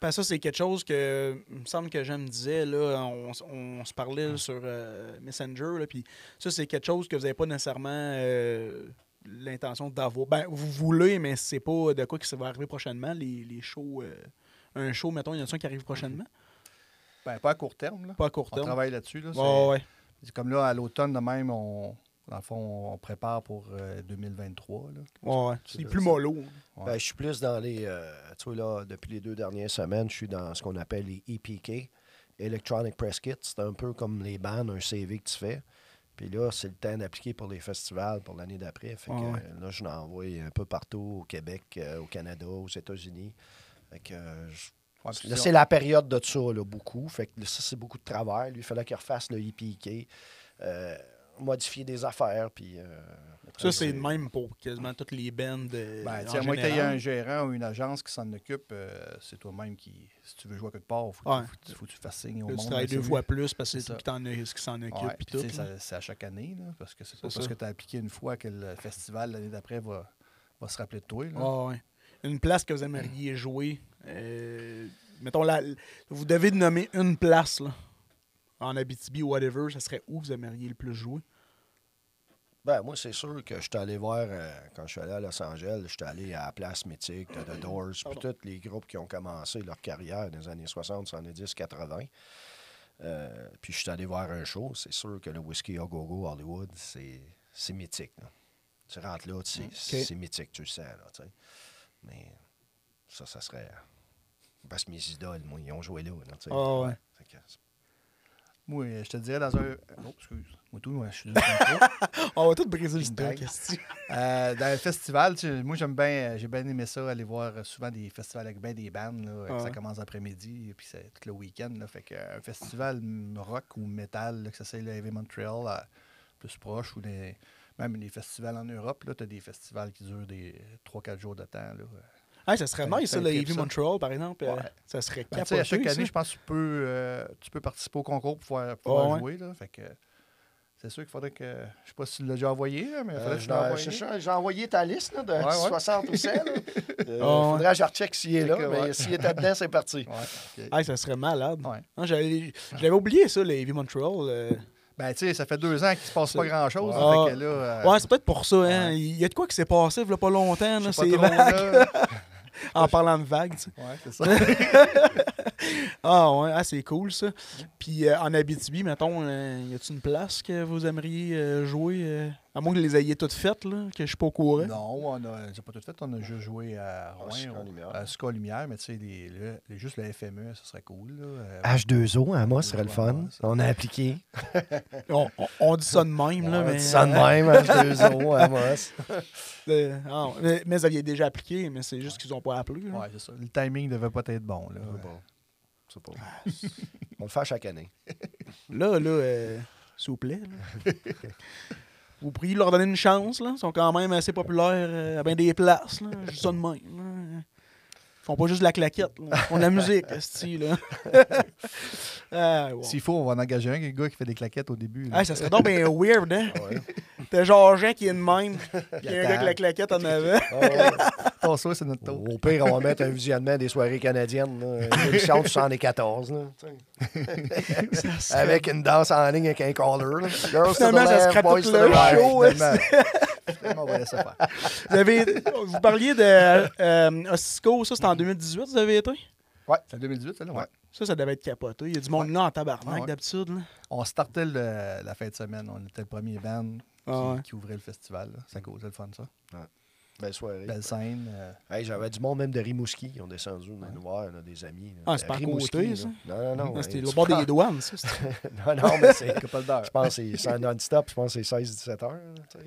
que ça, c'est quelque chose que, il me semble que Jeanne disait, là, on, on se parlait là, sur euh, Messenger, là, puis ça, c'est quelque chose que vous n'avez pas nécessairement euh, l'intention d'avoir. Ben, vous voulez, mais c'est pas de quoi que ça va arriver prochainement, les, les shows. euh, un show, mettons, il y en a un qui arrive prochainement, ben, pas à court terme. Là. pas à court On terme. travaille là-dessus. Là, c'est, Ouais, ouais. c'est comme là, à l'automne, de même, on, dans le fond, on prépare pour euh, 2023. Là. Ouais, ouais. C'est plus mollo. Ouais. Ben, je suis plus dans les. euh, tu vois, là, depuis les deux dernières semaines, je suis dans ce qu'on appelle les EPK, Electronic Press Kit. C'est un peu comme les bandes, un CV que tu fais. Puis là, c'est le temps d'appliquer pour les festivals pour l'année d'après. Fait que, ouais. euh, là, je l'envoie un peu partout au Québec, euh, au Canada, aux États-Unis. Fait que, euh, je- Ouais, c'est la période de ça, là, beaucoup. Fait que ça, c'est beaucoup de travail. Lui, il fallait qu'il refasse le EPK, euh, modifier des affaires. Puis, euh, Ça, c'est le même pour quasiment toutes les bands. euh, Ben, à moins que tu un gérant ou une agence qui s'en occupe, euh, c'est toi-même qui, si tu veux jouer à quelque part, il faut, Ouais. faut, faut- faut que tu fasses signe au Là, monde. tu travailles là, deux c'est fois plus parce que C'est toi qui t'en as- qui s'en occupe. Ouais, puis tout, c'est à chaque année, là, parce que c'est pas parce ça. que tu as appliqué une fois que le festival l'année d'après va, va se rappeler de toi. là. Ah ouais. Une place que vous aimeriez jouer. euh, mettons, la, vous devez nommer une place là, en Abitibi ou whatever. Ça serait où vous aimeriez le plus jouer? Ben, moi, c'est sûr que je suis allé voir, euh, quand je suis allé à Los Angeles, je suis allé à la Place Mythique, de The Doors, puis tous les groupes qui ont commencé leur carrière dans les années 60, 70, 80. Euh, puis je suis allé voir un show. C'est sûr que le Whiskey a Go-Go Hollywood, c'est c'est mythique. là. Tu rentres là, tu sais, c'est mythique, tu le sens. Là, tu sais. Mais ça, ça serait. Parce que mes idoles, moi, ils ont joué là. Ah ouais. Que c'est- Moi, euh, je te dirais dans un. Oh, excuse. Moi, tout, moi, je suis dans le micro. On va tout briser le Une stock. Euh, dans un festival, tu sais, moi, j'aime bien, euh, j'ai bien aimé ça, aller voir euh, souvent des festivals avec bien des bandes. Là, euh, Ah Ça ouais. commence l'après-midi, et puis c'est tout le week-end. Là, fait que, euh, un festival rock ou metal, là, que ça c'est le Heavy Montreal, euh, plus proche, ou des, même les festivals en Europe, tu as des festivals qui durent des 3-4 jours de temps. Là, euh. Hey, ça serait nice, ça le ça. Montreal, par exemple. euh, Ouais. ça serait Ben, capoté, à chaque ça. année, je pense que tu peux, euh, tu peux participer au concours pour pouvoir, pouvoir Ah ouais? jouer. Là, fait que, c'est sûr qu'il faudrait que. Je sais pas si tu l'as déjà envoyé, là, mais il faudrait Euh, que je c'est ça, J'ai envoyé ta liste là, de Ouais, ouais. 60 ou 100. Il Ah ouais. faudrait que je recheck s'il est là, que, mais ouais. s'il était dedans, c'est parti. Ouais, ok. Hey, ça serait malade. Ouais. Non, j'avais- Je l'avais oublié, ça, le Heavy Montreal. Ben, tu sais, ça fait deux ans qu'il se passe pas grand-chose. Ah. fait que là, euh, Ouais, c'est peut-être pour ça. Hein. Ouais. Il y a de quoi qui s'est passé il y a pas longtemps. Là, c'est vague. En parlant de vagues. tu sais. Ouais, c'est ça. Ah ouais, ah, c'est cool ça. Puis euh, en Abitibi, mettons, euh, y a-t-il une place que vous aimeriez euh, jouer euh, À moins que les ayez toutes faites, là, que je suis pas au courant. non, on a, pas tout fait. On a juste joué à Rouen, Ska au- Lumière. à Ska Lumière, mais tu sais, les- le- les- juste le FME, ça serait cool. Là. Euh, H2O, à moi, H2O, serait le fun. moi, ça. On a appliqué. On, on- on dit ça de même, là, On mais. dit ça de même, H2O, à Amos. euh, ah, mais, mais vous aviez déjà appliqué, mais c'est juste qu'ils ont pas appelé. là. Ouais, c'est ça. Le timing devait pas être bon. Là. Bon, c'est pas. On le fait à chaque année. Là, là, euh, s'il vous plaît. là. vous pourriez leur donner une chance, là. Ils sont quand même assez populaires euh, à bien des places, là. Juste ça de même. là. Ils font pas juste de la claquette, là. Ils font de la musique, esti, là. ah, wow. S'il faut, on va en engager un, un gars qui fait des claquettes au début. Ah, ça serait donc bien weird, hein? Ouais. T'as genre Jean qui est de même, puis un attend. gars avec la claquette en avant. Ah ouais. Ton souhait, c'est notre tour. Au pire, on va mettre un visionnement des soirées canadiennes. Une émission de 74. Là, tu sais. Ça serait- avec une danse en ligne avec un caller. Girls to Finalement, the ça left, boys tout to the le right. on va laisser faire. Vous, avez, vous parliez de euh, Osisco, ça c'était en 2018, vous avez été? C'est en 2018, ça, là? Ouais. Ouais. Ça, ça devait être capoté. Il y a du monde là en tabarnak Ah ouais. d'habitude. là. On startait le- la fin de semaine. On était le premier band qui, Ah ouais. qui ouvrait le festival. là. Ça causait le fun, ça. Belle soirée. Belle scène. euh, Hey, J'avais du monde même de Rimouski qui ont descendu on nous voir, là, des amis. là. Ah, c'est par Rimouski, ça? Non, non, non. Ah, ouais, c'était le bord des douanes, ça. non, non, mais c'est. Je pense que c'est- c'est un non-stop. Je pense que c'est 16-17 heures. là,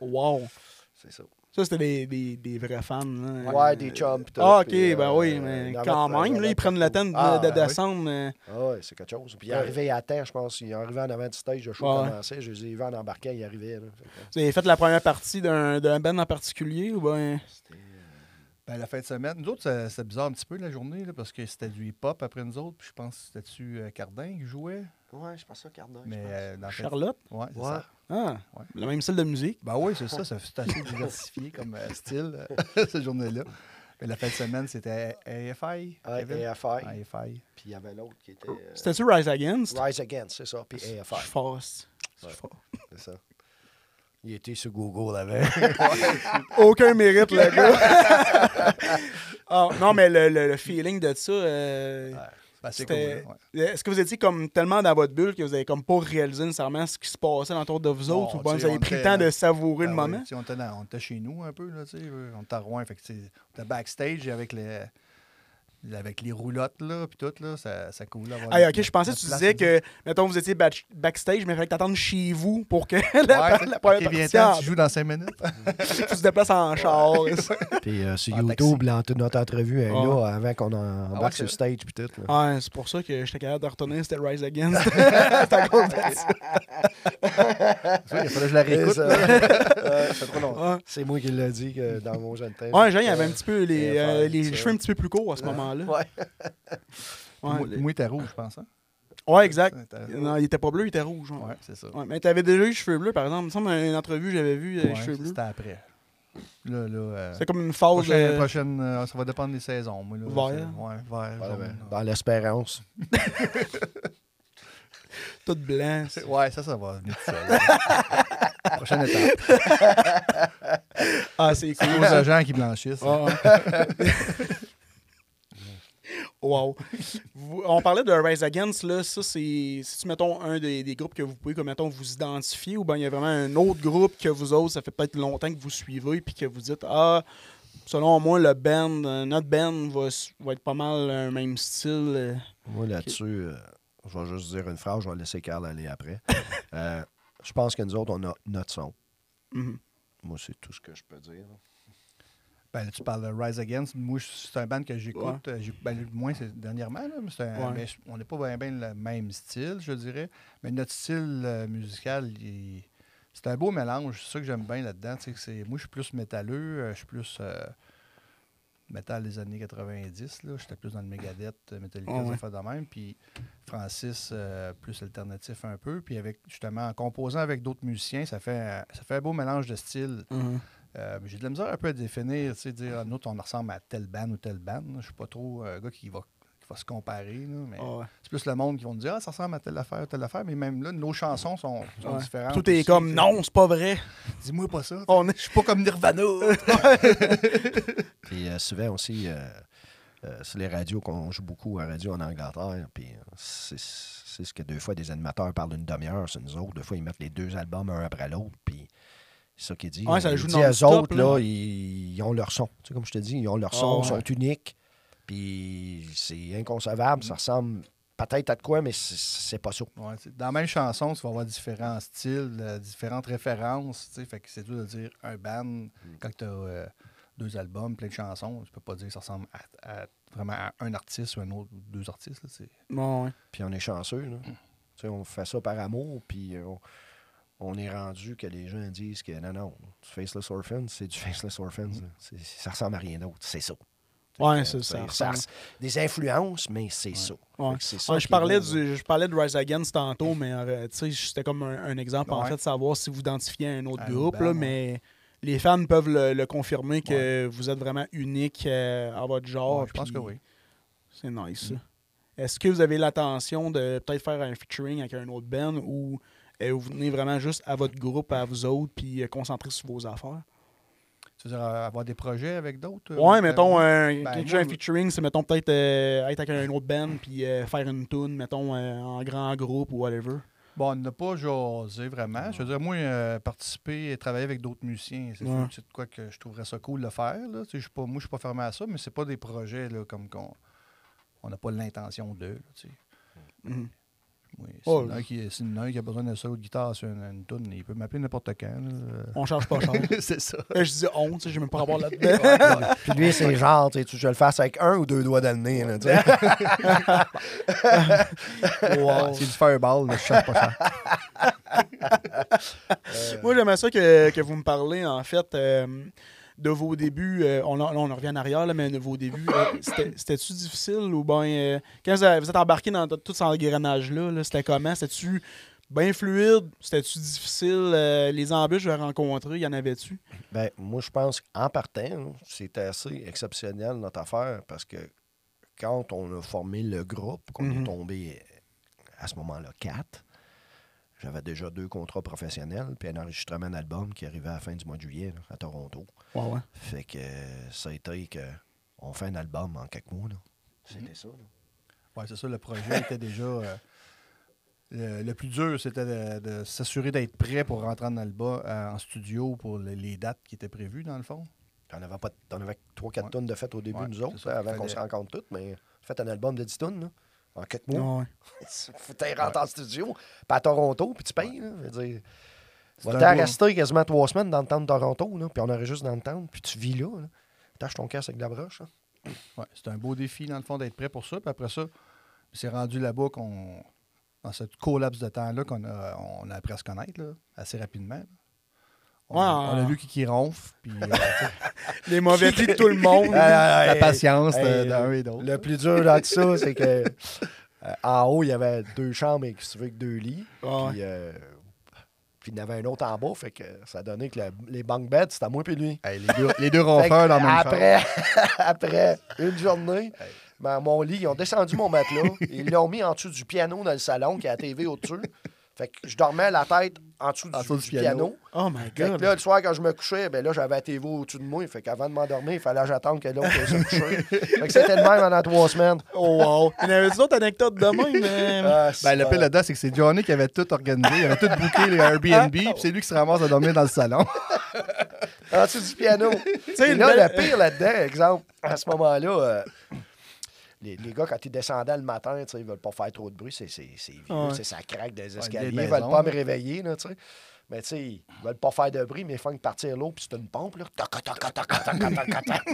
Wow. C'est ça. Ça, c'était des, des, des vrais fans. là. Ouais, des chums. Ah, ok, puis, ben euh, oui, mais quand notre- même, là, ils prennent le temps de, Ah, de ben oui. descendre. euh, Ah ouais, c'est quelque chose. Puis il est arrivé à terre, je pense. Il est arrivé en avant du stage, le show Ouais. commençait. Je les ai vus en embarquant, il arrivait. Là. Fait que, Vous avez fait la première partie d'un d'un band en particulier ou ben. c'était, euh, Ben, la fin de semaine. Nous autres, ça- c'était bizarre un petit peu la journée, là, parce que c'était du hip-hop après nous autres. Puis je pense que c'était-tu euh, Cardin qui jouait? Ouais, je pense ça, Cardin. je Mais euh, dans Charlotte? Ouais, c'est Ouais. ça. Ah, Ouais. le même style de musique? Ben oui, c'est ça. C'est assez diversifié comme euh, style, euh, cette journée-là. Mais la fin de semaine, c'était AFI. Ah, Kevin? AFI. AFI. Puis il y avait l'autre qui était. euh, C'était-tu Rise Against? Rise Against, c'est ça. Puis Je suis AFI, fort. je Ouais. c'est ça. Il était sur Google avant. Aucun mérite, le gars. Ah, non, mais le, le- le feeling de ça, euh, Ben, c'est C'était- cool. là, ouais. est-ce que vous étiez comme tellement dans votre bulle que vous avez comme pas réalisé nécessairement ce qui se passait autour de vous autres ou vous avez pris le temps de savourer le Ben oui, moment? on, était dans- on était chez nous un peu, là, tu sais, euh, on était à Rouen, fait que, on était backstage avec les, avec les roulottes, là, puis tout, là, ça, ça avoir Ah, ok, je pensais que tu disais que, mettons, vous étiez backstage, mais il fallait que t'attendes chez vous pour que la, Ouais, la première ok, viens partie, tu joues dans 5 minutes. tu te déplaces en char. et ça. Puis euh, sur En YouTube, là, toute notre entrevue est Ouais. là avant qu'on en- ouais, embarque c'est sur le stage. Puis tout. Là. Ouais, c'est pour ça que j'étais capable de retourner, c'était Rise Against. c'est à cause de ça. Il fallait que je la réécoute. ça. Ouais, fait trop longtemps. Ouais. C'est moi qui l'ai dit que dans mon jeune temps. Ouais, Jean, il avait un petit peu les, Ouais, euh, les cheveux un petit peu plus courts à ce moment-là. Ouais. Ouais, Moi, les- moi, il était rouge, je pense. Hein? ouais, exact. Non, il était pas bleu, il était rouge. ouais. Ouais, c'est ça. Ouais, mais t'avais déjà eu les cheveux bleus, par exemple. Il me semble dans une entrevue, j'avais vu euh, les Ouais, cheveux bleus. C'était après. Là, là. euh, C'est comme une phase. prochaine, euh, prochaine, euh, ça va dépendre des saisons. Moi, là, Vert. c'est- Ouais, vert, ben, dans l'espérance. tout blanc. C'est- Ouais, ça, ça va venir tout seul. Prochaine étape. Ah, c'est C'est cool. aux agents qui blanchissent. Ah, ouais. wow. On parlait de Rise Against, là. Ça, c'est. Si mettons, un des, des groupes que vous pouvez, comme, mettons, vous identifier, ou bien il y a vraiment un autre groupe que vous autres, ça fait peut-être longtemps que vous suivez, puis que vous dites, ah, selon moi, le band, euh, notre band va, être pas mal un même style. euh. Moi, là-dessus, euh, je vais juste dire une phrase, je vais laisser Carl aller après. Je pense que nous autres, on a notre son. Mhm. Moi, c'est tout ce que je peux dire. Ben, tu parles de Rise Against. Moi, c'est un band que j'écoute. euh, j'ai- Ben, moins dernièrement, là, mais, un- Ouais. mais on n'est pas bien, bien le même style, je dirais. Mais notre style euh, musical, c'est un beau mélange. C'est ça que j'aime bien là-dedans. Moi, je suis plus métalleux. euh, Je suis plus euh, métal des années 90. là. J'étais plus dans le Megadeth, Metallica, Ah ouais. de même. Puis Francis, euh, plus alternatif un peu. Puis avec, justement, en composant avec d'autres musiciens, ça fait, un- ça fait un beau mélange de styles. Mhm. Euh, j'ai de la misère un peu à définir, tu sais, dire, nous, on ressemble à telle band ou telle band. Je suis pas trop un gars qui va, qui va se comparer. Là, mais Ah ouais. c'est plus le monde qui vont dire Ah, ça ressemble à telle affaire, telle affaire. Mais même là, nos chansons sont, sont Ouais. différentes. Tout est aussi, comme non, c'est pas vrai. Dis-moi pas ça. On est... Je suis pas comme Nirvana. Puis euh, souvent aussi, euh, euh, c'est les radios qu'on joue beaucoup à radio en Angleterre. Puis c'est c'est ce que deux fois des animateurs parlent d'une demi-heure, c'est nous autres. Deux fois, ils mettent les deux albums un après l'autre. Puis c'est ça qu'ils disent. Ouais, ça Ils joue disent, eux autres, là. là, ils, ils ont leur son. Tu sais, comme je te dis, ils ont leur son, ouais. ils sont uniques. Puis c'est inconcevable. Ça ressemble peut-être à de quoi, mais c'est- pas ça. Ouais, dans la même chanson, tu vas avoir différents styles, euh, différentes références. tu sais, Fait que c'est dur de dire un band Mm. quand tu as deux albums, plein de chansons. Tu peux pas dire que ça ressemble à, à- vraiment à un artiste ou un autre, ou deux artistes. là, c'est- Bon, ouais. Puis on est chanceux. Là. Mm. Tu sais, on fait ça par amour, puis on, on est rendu que les gens disent que non, non, du Faceless Orphans, c'est du Faceless Orphans. là. C'est- Ça ressemble à rien d'autre. C'est ça. Mm. Ouais, Euh, c'est ça. Des influences, mais c'est ça. Ouais. Ça Ouais, je, parlais du, je parlais de Rise Against tantôt, mais euh, c'était comme un, un exemple, en fait, de savoir si vous identifiez un autre Un autre groupe, là, ouais. mais les fans peuvent le, le confirmer que vous êtes vraiment unique euh, à votre genre. Je pense que oui. C'est nice, ça. Est-ce que vous avez l'intention de peut-être faire un featuring avec un autre band ou euh, vous venez vraiment juste à votre groupe, à vous autres, puis euh, concentrer sur vos affaires? Tu veux dire euh, avoir des projets avec d'autres? euh, Ouais, ou- mettons, un, ben, chose, un moi, featuring, c'est mettons peut-être euh, être avec un autre band, puis euh, faire une tune, mettons, euh, en grand groupe ou whatever. Bon, on n'a pas jasé vraiment. Je veux dire, moi, euh, participer et travailler avec d'autres musiciens, c'est Ouais. c'est de quoi que je trouverais ça cool de faire. Là. Tu sais, pas, moi, je suis pas fermé à ça, mais c'est pas des projets là, comme qu'on on n'a pas l'intention de. là, tu sais. Mhm. Oui, si Oh, un qui, qui a besoin d'un solo de guitare sur une, une toune, il peut m'appeler n'importe quand. là. On change pas cher. c'est ça. Là, je dis on, tu sais, j'ai même pas rapport là-dedans. Puis lui, c'est genre, tu sais, tu veux que je le fasse avec un ou deux doigts dans le nez. là, tu sais. Wow. C'est du fireball, là, je cherche pas ça. Moi, j'aimerais ça que, que vous me parlez, en fait, euh, de vos débuts. euh, on, en- là, on revient en arrière, là, mais de vos débuts. euh, c'était- C'était-tu difficile ou bien. euh, quand vous, êtes embarqué dans tout cet engrenage-là, là, c'était comment? C'était-tu bien fluide? C'était-tu difficile? Les embûches que vous avez rencontrées, y en avait-tu? Ben, moi, je pense qu'en partant, c'était assez exceptionnel notre affaire parce que quand on a formé le groupe, qu'on Mhm. est tombé à ce moment-là quatre, j'avais déjà deux contrats professionnels puis un enregistrement d'album qui arrivait à la fin du mois de juillet là, à Toronto. Ouais, ouais. Fait que euh, ça a été que on fait un album en quelques mois. là. C'était ça. là. Ouais, c'est ça, le projet était déjà. euh, le, le plus dur, c'était de, de s'assurer d'être prêt pour rentrer en album, euh, en studio pour le- les dates qui étaient prévues, dans le fond. On avait, pas, on avait 3-4 Ouais. tonnes de fête au début, Ouais, nous c'est autres, ça, avant qu'on se rencontre toutes, mais fait un album de 10 tonnes là, en quelques mois. Ouais. Faut que rentrer en studio, puis à Toronto, puis tu payes. Là, je veux dire, rester quasiment trois semaines dans le temps de Toronto, là, puis on aurait juste dans le temps, puis tu vis là. là. Tâche ton casque avec de la broche. là. Ouais, c'est un beau défi, dans le fond, d'être prêt pour ça. Puis après ça, c'est rendu là-bas qu'on. Dans cette collapse de temps-là, qu'on a, on a appris à se connaître là, assez rapidement. Là. On, Ouais, on a vu qui, qui ronfle, puis euh, Les mauvais plis de tout le monde. la patience de- hey, d'un et d'autre. Le plus dur dans tout ça, c'est que euh, en haut, il y avait deux chambres si tu veux, avec deux lits. Puis, euh, puis il y en avait un autre en bas, fait que ça donnait que la- les bunk beds, c'était à moi puis lui. Hey, les, deux, les deux que ronfleurs dans le même chambre. après, après une journée, ben, mon lit, ils ont descendu mon matelas, ils l'ont mis en dessous du piano dans le salon, qui a la TV au-dessus. Fait que je dormais la tête en dessous du, En dessous du du piano. piano. Oh my Fait que god. là, le soir, quand je me couchais, ben là, j'avais la TV au-dessus de moi. Fait qu'avant de m'endormir, il fallait que j'attende que l'autre se couche. fait que c'était le même pendant trois semaines. Oh wow. Il y en avait d'autres anecdotes de même, mais. Ah, Ben, le pire là-dedans, c'est que c'est Johnny qui avait tout organisé. Il avait tout booké les Airbnb, puis c'est lui qui se ramasse à dormir dans le salon. en dessous du piano. Tu sais, Et une là, belle- le pire là-dedans, exemple, à ce moment-là, euh, les, les gars, quand ils descendaient le matin, tu sais, ils veulent pas faire trop de bruit, c'est c'est- c'est vieux, Ouais. ça craque des escaliers, ils maison, veulent pas me réveiller, là, tu sais. Mais tu sais, ils veulent pas faire de bruit, mais ils font partir l'eau, puis c'est une pompe, là.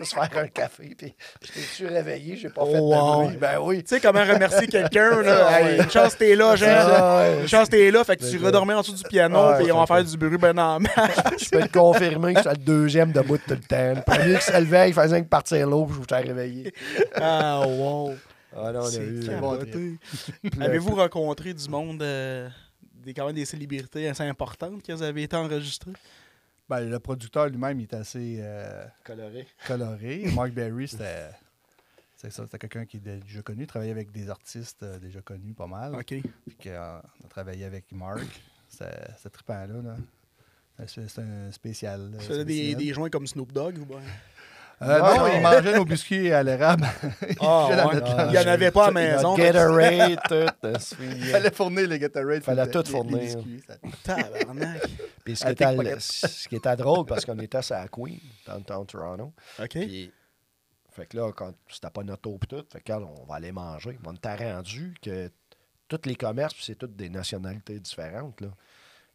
se faire un café, puis je t'ai réveillé, j'ai pas fait de bruit. Ben oui. Tu sais comment remercier quelqu'un, là. Une chance t'es là, Jean. Une chance t'es là, fait que tu redormais en dessous du piano, puis on va faire du bruit ben en Je peux te confirmer que c'est le deuxième debout de tout le temps. Le premier qui se levait, il faisait que partir l'eau, puis je vous t'ai réveillé. Ah, wow. Ah non, on. Euh, Avez-vous rencontré du monde... Euh, des, quand même des célébrités assez importantes qui avaient été enregistrées? Ben, le producteur lui-même, il est assez euh, coloré. coloré. Mark Berry, c'était. C'est ça, c'était quelqu'un qui est déjà connu, travaillait avec des artistes euh, déjà connus pas mal. OK. Puis qu'on a travaillé avec Mark. C'était trippant là. là. C'est c'est un spécial. euh, Tu faisais des, des joints comme Snoop Dogg ou bien? Euh, non, il mangeait nos biscuits à l'érable. Ah, la ouais. Il n'y en avait pas à la maison. Gatorade, tout. euh. Il fallait fournir les Gatorade. Fallait puis tout fournir. biscuits, ça- Tabarnak. Puis ce qui, était, pickpocket. ce qui était drôle, parce qu'on était à Queen, downtown Toronto. OK. Puis, fait que là, quand c'était pas notre pis tout, fait que là, on va aller manger. On était rendu que tous les commerces, puis c'est toutes des nationalités différentes. Là.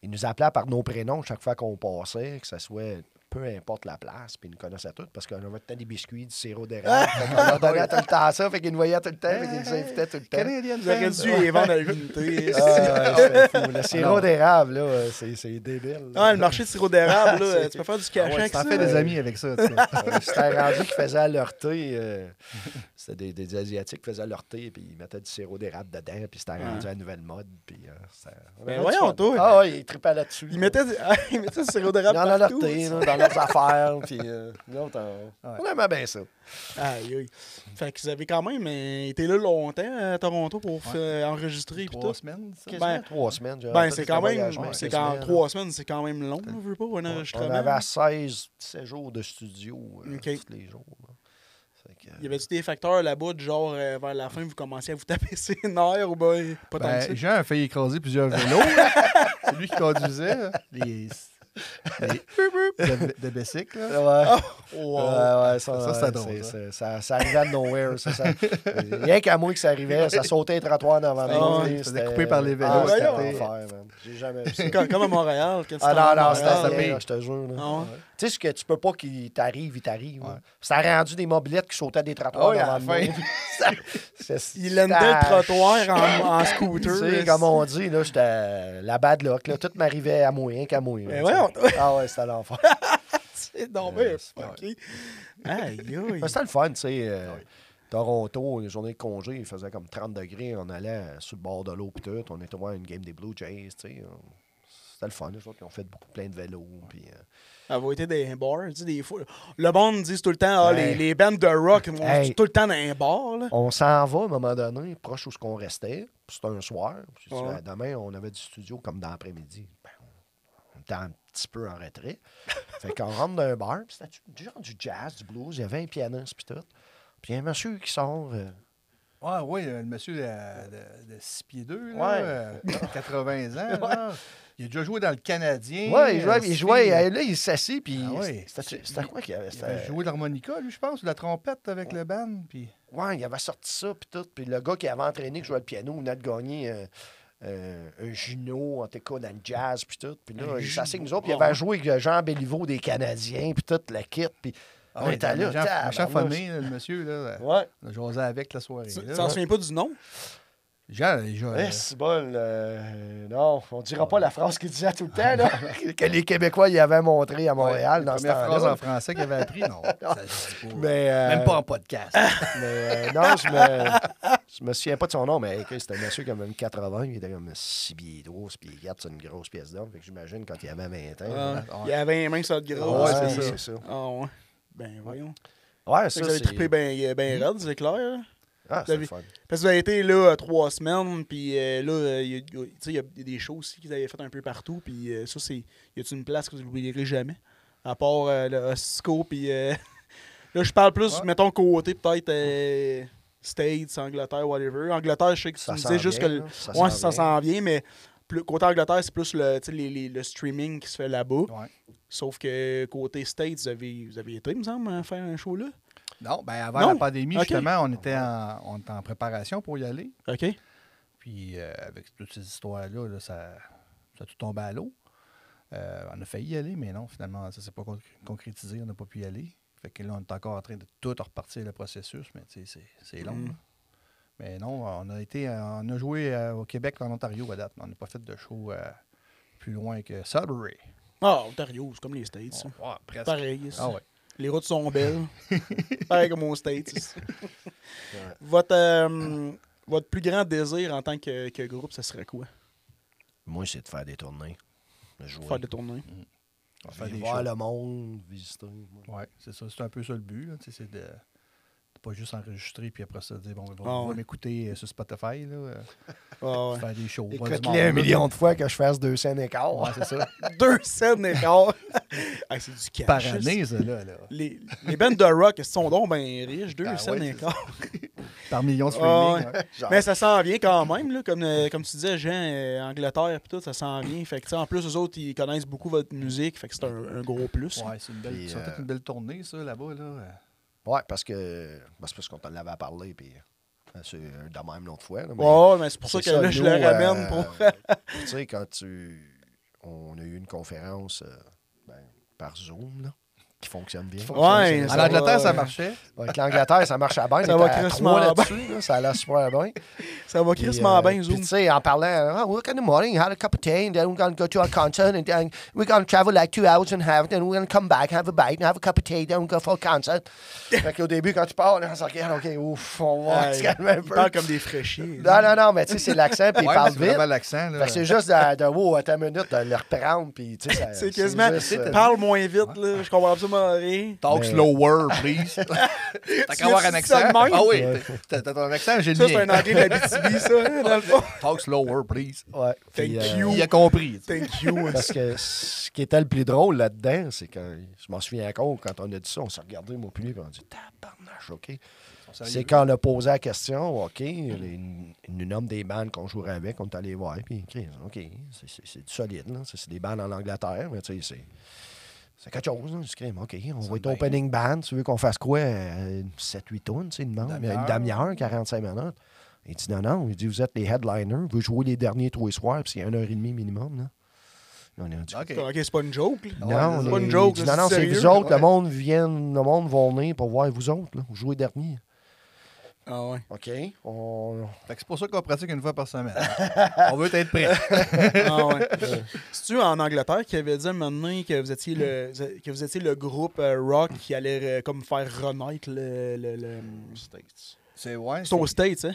Ils nous appelaient par nos prénoms chaque fois qu'on passait, que ce soit peu importe la place, puis ils nous connaissaient tous parce qu'on avait tout le temps des biscuits, du sirop d'érable. fait qu'on leur donnait tout le temps ça, fait qu'ils nous voyaient tout le temps, fait qu'ils nous invitaient tout le temps. Canadian Vous auriez dû les vendre à l'unité. Ah. Le sirop Alors- d'érable, là, c'est débile. là. Ah, le marché de sirop d'érable, là, tu peux faire du Ah cachet ouais, avec T'en fais des amis avec ça. tu sais. Euh, C'était rendu qu'ils faisaient à leur thé. euh, c'était des, des Asiatiques qui faisaient leur thé, puis ils mettaient du sirop d'érable dedans, puis c'était rendu à la nouvelle mode. Puis, euh, c'était- on Ben voyons, toi. Ah, ouais, ils tripaient là-dessus. Ils mettaient, du- ah, sirop d'érable ont leur thé, dans leurs affaires, puis euh, nous autres, on, Ouais. on aimait bien ça. Aïe, aïe. Fait que vous avez quand même euh, été là longtemps à Toronto pour euh, enregistrer pis Trois tout. semaines, ça? Ben, trois semaines. Ben, c'est quand même. C'est quand semaines. trois semaines, c'est quand même long, je veux pas, un On enregistrement. avait 16 17 jours de studio euh, tous les jours. là. Que, Y avait-tu des facteurs là-bas, du genre euh, vers la fin, vous commenciez à vous taper ses nerfs ou ben pas tant que ça? Ben, Jean a failli écraser plusieurs vélos. c'est lui qui conduisait. les de, de bicycle. là. Ouais. Oh, wow. Ouais, ouais, ça, Ça, c'était drôle, c'est- ça. ça. Ça arrivait de nowhere. Ça, ça, rien qu'à moi que ça arrivait, ça sautait les trottoirs devant Ah moi. ça c'était- couper par les vélos, Ah. J'ai jamais vu ça. Comme, comme à Montréal, quand tu Ah non, non, c'était ça je te jure. là. Ah ouais? Tu sais, ce que tu peux pas qu'il t'arrive, il t'arrive. Ça a rendu des mobilettes qui sautaient des trottoirs Ah à devant la moi. Ça- Il c'était- le trottoir en, en Tu scooter. sais, comme on dit, là, j'étais la bad luck. Là. Tout m'arrivait à moi, rien qu'à moi. Mais. Ah ouais, c'était l'enfer. C'est donc Euh, bien c'est- fucké. Aïe, aïe. Mais c'était le fun, tu sais. euh, Ah. Toronto, les journées de congé, il faisait comme 30 degrés. On allait euh, sur le bord de l'eau pis tout. On était voir une game des Blue Jays, tu sais. on- C'était le fun. Les autres, ils ont fait beaucoup plein de vélos. Puis, euh, Avoir été dans un bar, tu sais, des fois. Le monde dit tout le temps, ah, les, Hey. les bandes de rock vont Hey. tout le temps dans un bar, là. on s'en va à un moment donné, proche où ce qu'on restait. Puis C'était un soir. Puis je dis, Ouais. Ah, demain, on avait du studio comme dans l'après-midi. Ben, on était un petit peu en retrait. fait qu'on rentre dans un bar. Puis c'était du genre du jazz, du blues. Il y avait un pianiste puis tout. Puis il y a un monsieur qui sort. euh, Ouais, oui, euh, le monsieur de, de, 6 pieds 2, Ouais. là, euh, 80 ans. là. Il a déjà joué dans le Canadien. Ouais, il jouait, euh, il jouait, filles. euh, là, il s'assit, puis Ah ouais. c'était quoi qu'il avait? Il avait joué l'harmonica, lui, je pense, ou la trompette avec le band. Puis... Ouais, il avait sorti ça, puis tout. Puis le gars qui avait entraîné, qui jouait le piano, venait de gagner euh, euh, un Juno, en tout cas, dans le jazz, puis tout. Puis là, il s'assied avec nous autres, puis il avait joué avec Jean Béliveau des Canadiens, puis tout, la kit, puis on ouais, était là. Jean. Jean là, le monsieur, là, Ouais. on a jasé avec la soirée. Tu t'en souviens pas du nom? Joue, Eh, euh, c'est bon, euh, non, on dira pas la phrase qu'il disait tout le temps, là, que les Québécois y avaient montré à Montréal ouais, dans la ce première phrase temps-là. en français qu'il avait appris, non. ça se dit pas. Mais, euh, Même pas en podcast. Mais euh, non, je me, je me souviens pas de son nom, mais écoute, c'était un monsieur comme même 80, il était comme 6 pieds 12, puis 4, c'est une grosse pièce d'or. Fait que j'imagine quand il avait 20 ans. Ah, ouais. Il y avait un main sur le gros. ouais, c'est ça. ça. Ah ouais. Ben voyons. Ouais, ça, vous avez c'est... trippé bien ben raide, c'est clair. là. Ah, c'est fun. Parce que vous avez été là euh, trois semaines, puis euh, là, il y, a- y a- a des shows aussi qu'ils avaient fait un peu partout, puis euh, ça, c'est. Y a-t-il une place que vous n'oublierez jamais? À part euh, le Osco, puis. là, je parle plus, Ouais. mettons, côté peut-être euh, States, Angleterre, whatever. Angleterre, je sais que tu me disais juste que. le-. Ça ouais, s'en ça vient. s'en vient, mais plus, côté Angleterre, c'est plus le, les- les- le streaming qui se fait là-bas. Ouais. Sauf que côté States, vous avez, vous avez été, il me semble, à faire un show là. Non, ben avant Non? la pandémie, justement, on était, en, on était en préparation pour y aller. OK. Puis euh, avec toutes ces histoires-là, là, ça, ça a tout tombé à l'eau. Euh, on a failli y aller, mais non, finalement, ça s'est pas con- concrétisé, on n'a pas pu y aller. Fait que là, on est encore en train de tout repartir le processus, mais tu sais, c'est long. Mm. Mais non, on a été, on a joué euh, au Québec, en Ontario à date, mais on n'a pas fait de show plus loin que Sudbury. Ah, Ontario, c'est comme les States. ça. Ouais, presque. Pareil. Ah ouais. Les routes sont belles. Pareil comme aux States. votre, euh, votre plus grand désir en tant que, que groupe, ça serait quoi? Moi, c'est de faire des tournées. De jouer. Faire des tournées. Faire Aller des voir shows. le monde, visiter. Ouais, c'est ça. C'est un peu ça le but, c'est de pas juste enregistrer puis après ça dire bon, on va, Ah on va ouais. m'écouter euh, sur Spotify, là, ouais. faire des shows. Écoute-les un million de fois que je fasse deux scènes écart. Ouais, c'est ça. Deux scènes d'écart. Ah, c'est du cash. Par année, ça, là. là. Les, les bandes de rock, elles sont donc bien riches. Deux Ah scènes ouais, c'est d'écart. Par million de Ah streaming. Mais ça s'en vient quand même, là, comme, euh, comme tu disais, Jean, euh, Angleterre pis tout, ça s'en vient. Fait que, en plus, eux autres, ils connaissent beaucoup votre musique, fait que c'est un, un gros plus. Ouais, c'est une belle, Puis, ça une belle tournée, ça, là-bas. Là. Ouais, parce que ben, c'est parce qu'on t'en avait parlé, puis euh, c'est euh, de même l'autre fois. là, mais Ouais, mais c'est pour ça que là, je le ramène euh, pour. tu sais, quand tu. On a eu une conférence ben, par Zoom, là, qui fonctionne bien. Ouais, En ça Angleterre, va, ça euh, marchait. Avec l'Angleterre, ça marche à bien. Ça va à crissement là, ça allait super bien. Ça va crissement euh, bien, puis, Zoom. tu sais, en parlant, oh, going to morning, had a cup of tea, and then we're going to go to a concert, and then we're going to travel like two hours and a half, then we're going to come back, have a bite, and have a cup of tea, then we'll go for a concert. fait qu'au début, quand tu parles, on se regarde, OK, ouf, on va se calmer un Ils peu. parlent comme des fraîchiers. Non, non, non, mais tu sais, c'est l'accent, puis Ouais, il parle c'est vite. vraiment l'accent. là. Fait que c'est juste de, de wow, attends une minute, de le reprendre, puis tu sais, C'est quasiment. euh, Parle moins vite, là. Je comprends absolument Talk Mais- slower, please. T'as qu'à avoir un accent. ça? Ah oui, t'as ton accent Ça, génial. c'est un anglais de la BTB, ça, hein, dans le fond. Talk slower, please. Ouais. Puis, Thank euh, you. Il a compris. Thank you. Parce que ce qui était le plus drôle là-dedans, c'est que je m'en souviens encore, quand on a dit ça, on s'est regardé, moi puis lui, puis on a dit Tabarnache, OK. C'est quand on a posé la question, OK, il nous nomme des bandes qu'on jouerait avec, on est allé voir, puis OK, OK, c'est- du solide, là. C'est c'est des bandes en Angleterre, mais tu sais, c'est. C'est quelque chose. Je dis, OK, on va être opening band. Tu veux qu'on fasse quoi? 7-8 tonnes, tu sais, une demande? Demi-heure. Une demi-heure, 45 minutes. Il dit, non, non. Il dit, vous êtes les headliners. Vous jouez les derniers trois soirs, puis c'est une heure et demie minimum, là. On a dit, OK. OK, c'est pas une joke, là. non, Ouais, c'est est- pas une joke, il dit, là, non, non, c'est vous autres. ouais. Le monde vient, le monde va venir pour voir vous autres, là. Vous jouez dernier. Ah ouais. OK. On... Fait que c'est pour ça qu'on pratique une fois par semaine. On veut être prêt. Ah ouais. C'est-tu en Angleterre qui avait dit maintenant que vous étiez le, que vous étiez le groupe euh, rock qui allait euh, comme faire renaître le. le, le- C'est ouais, C'est aux States, hein?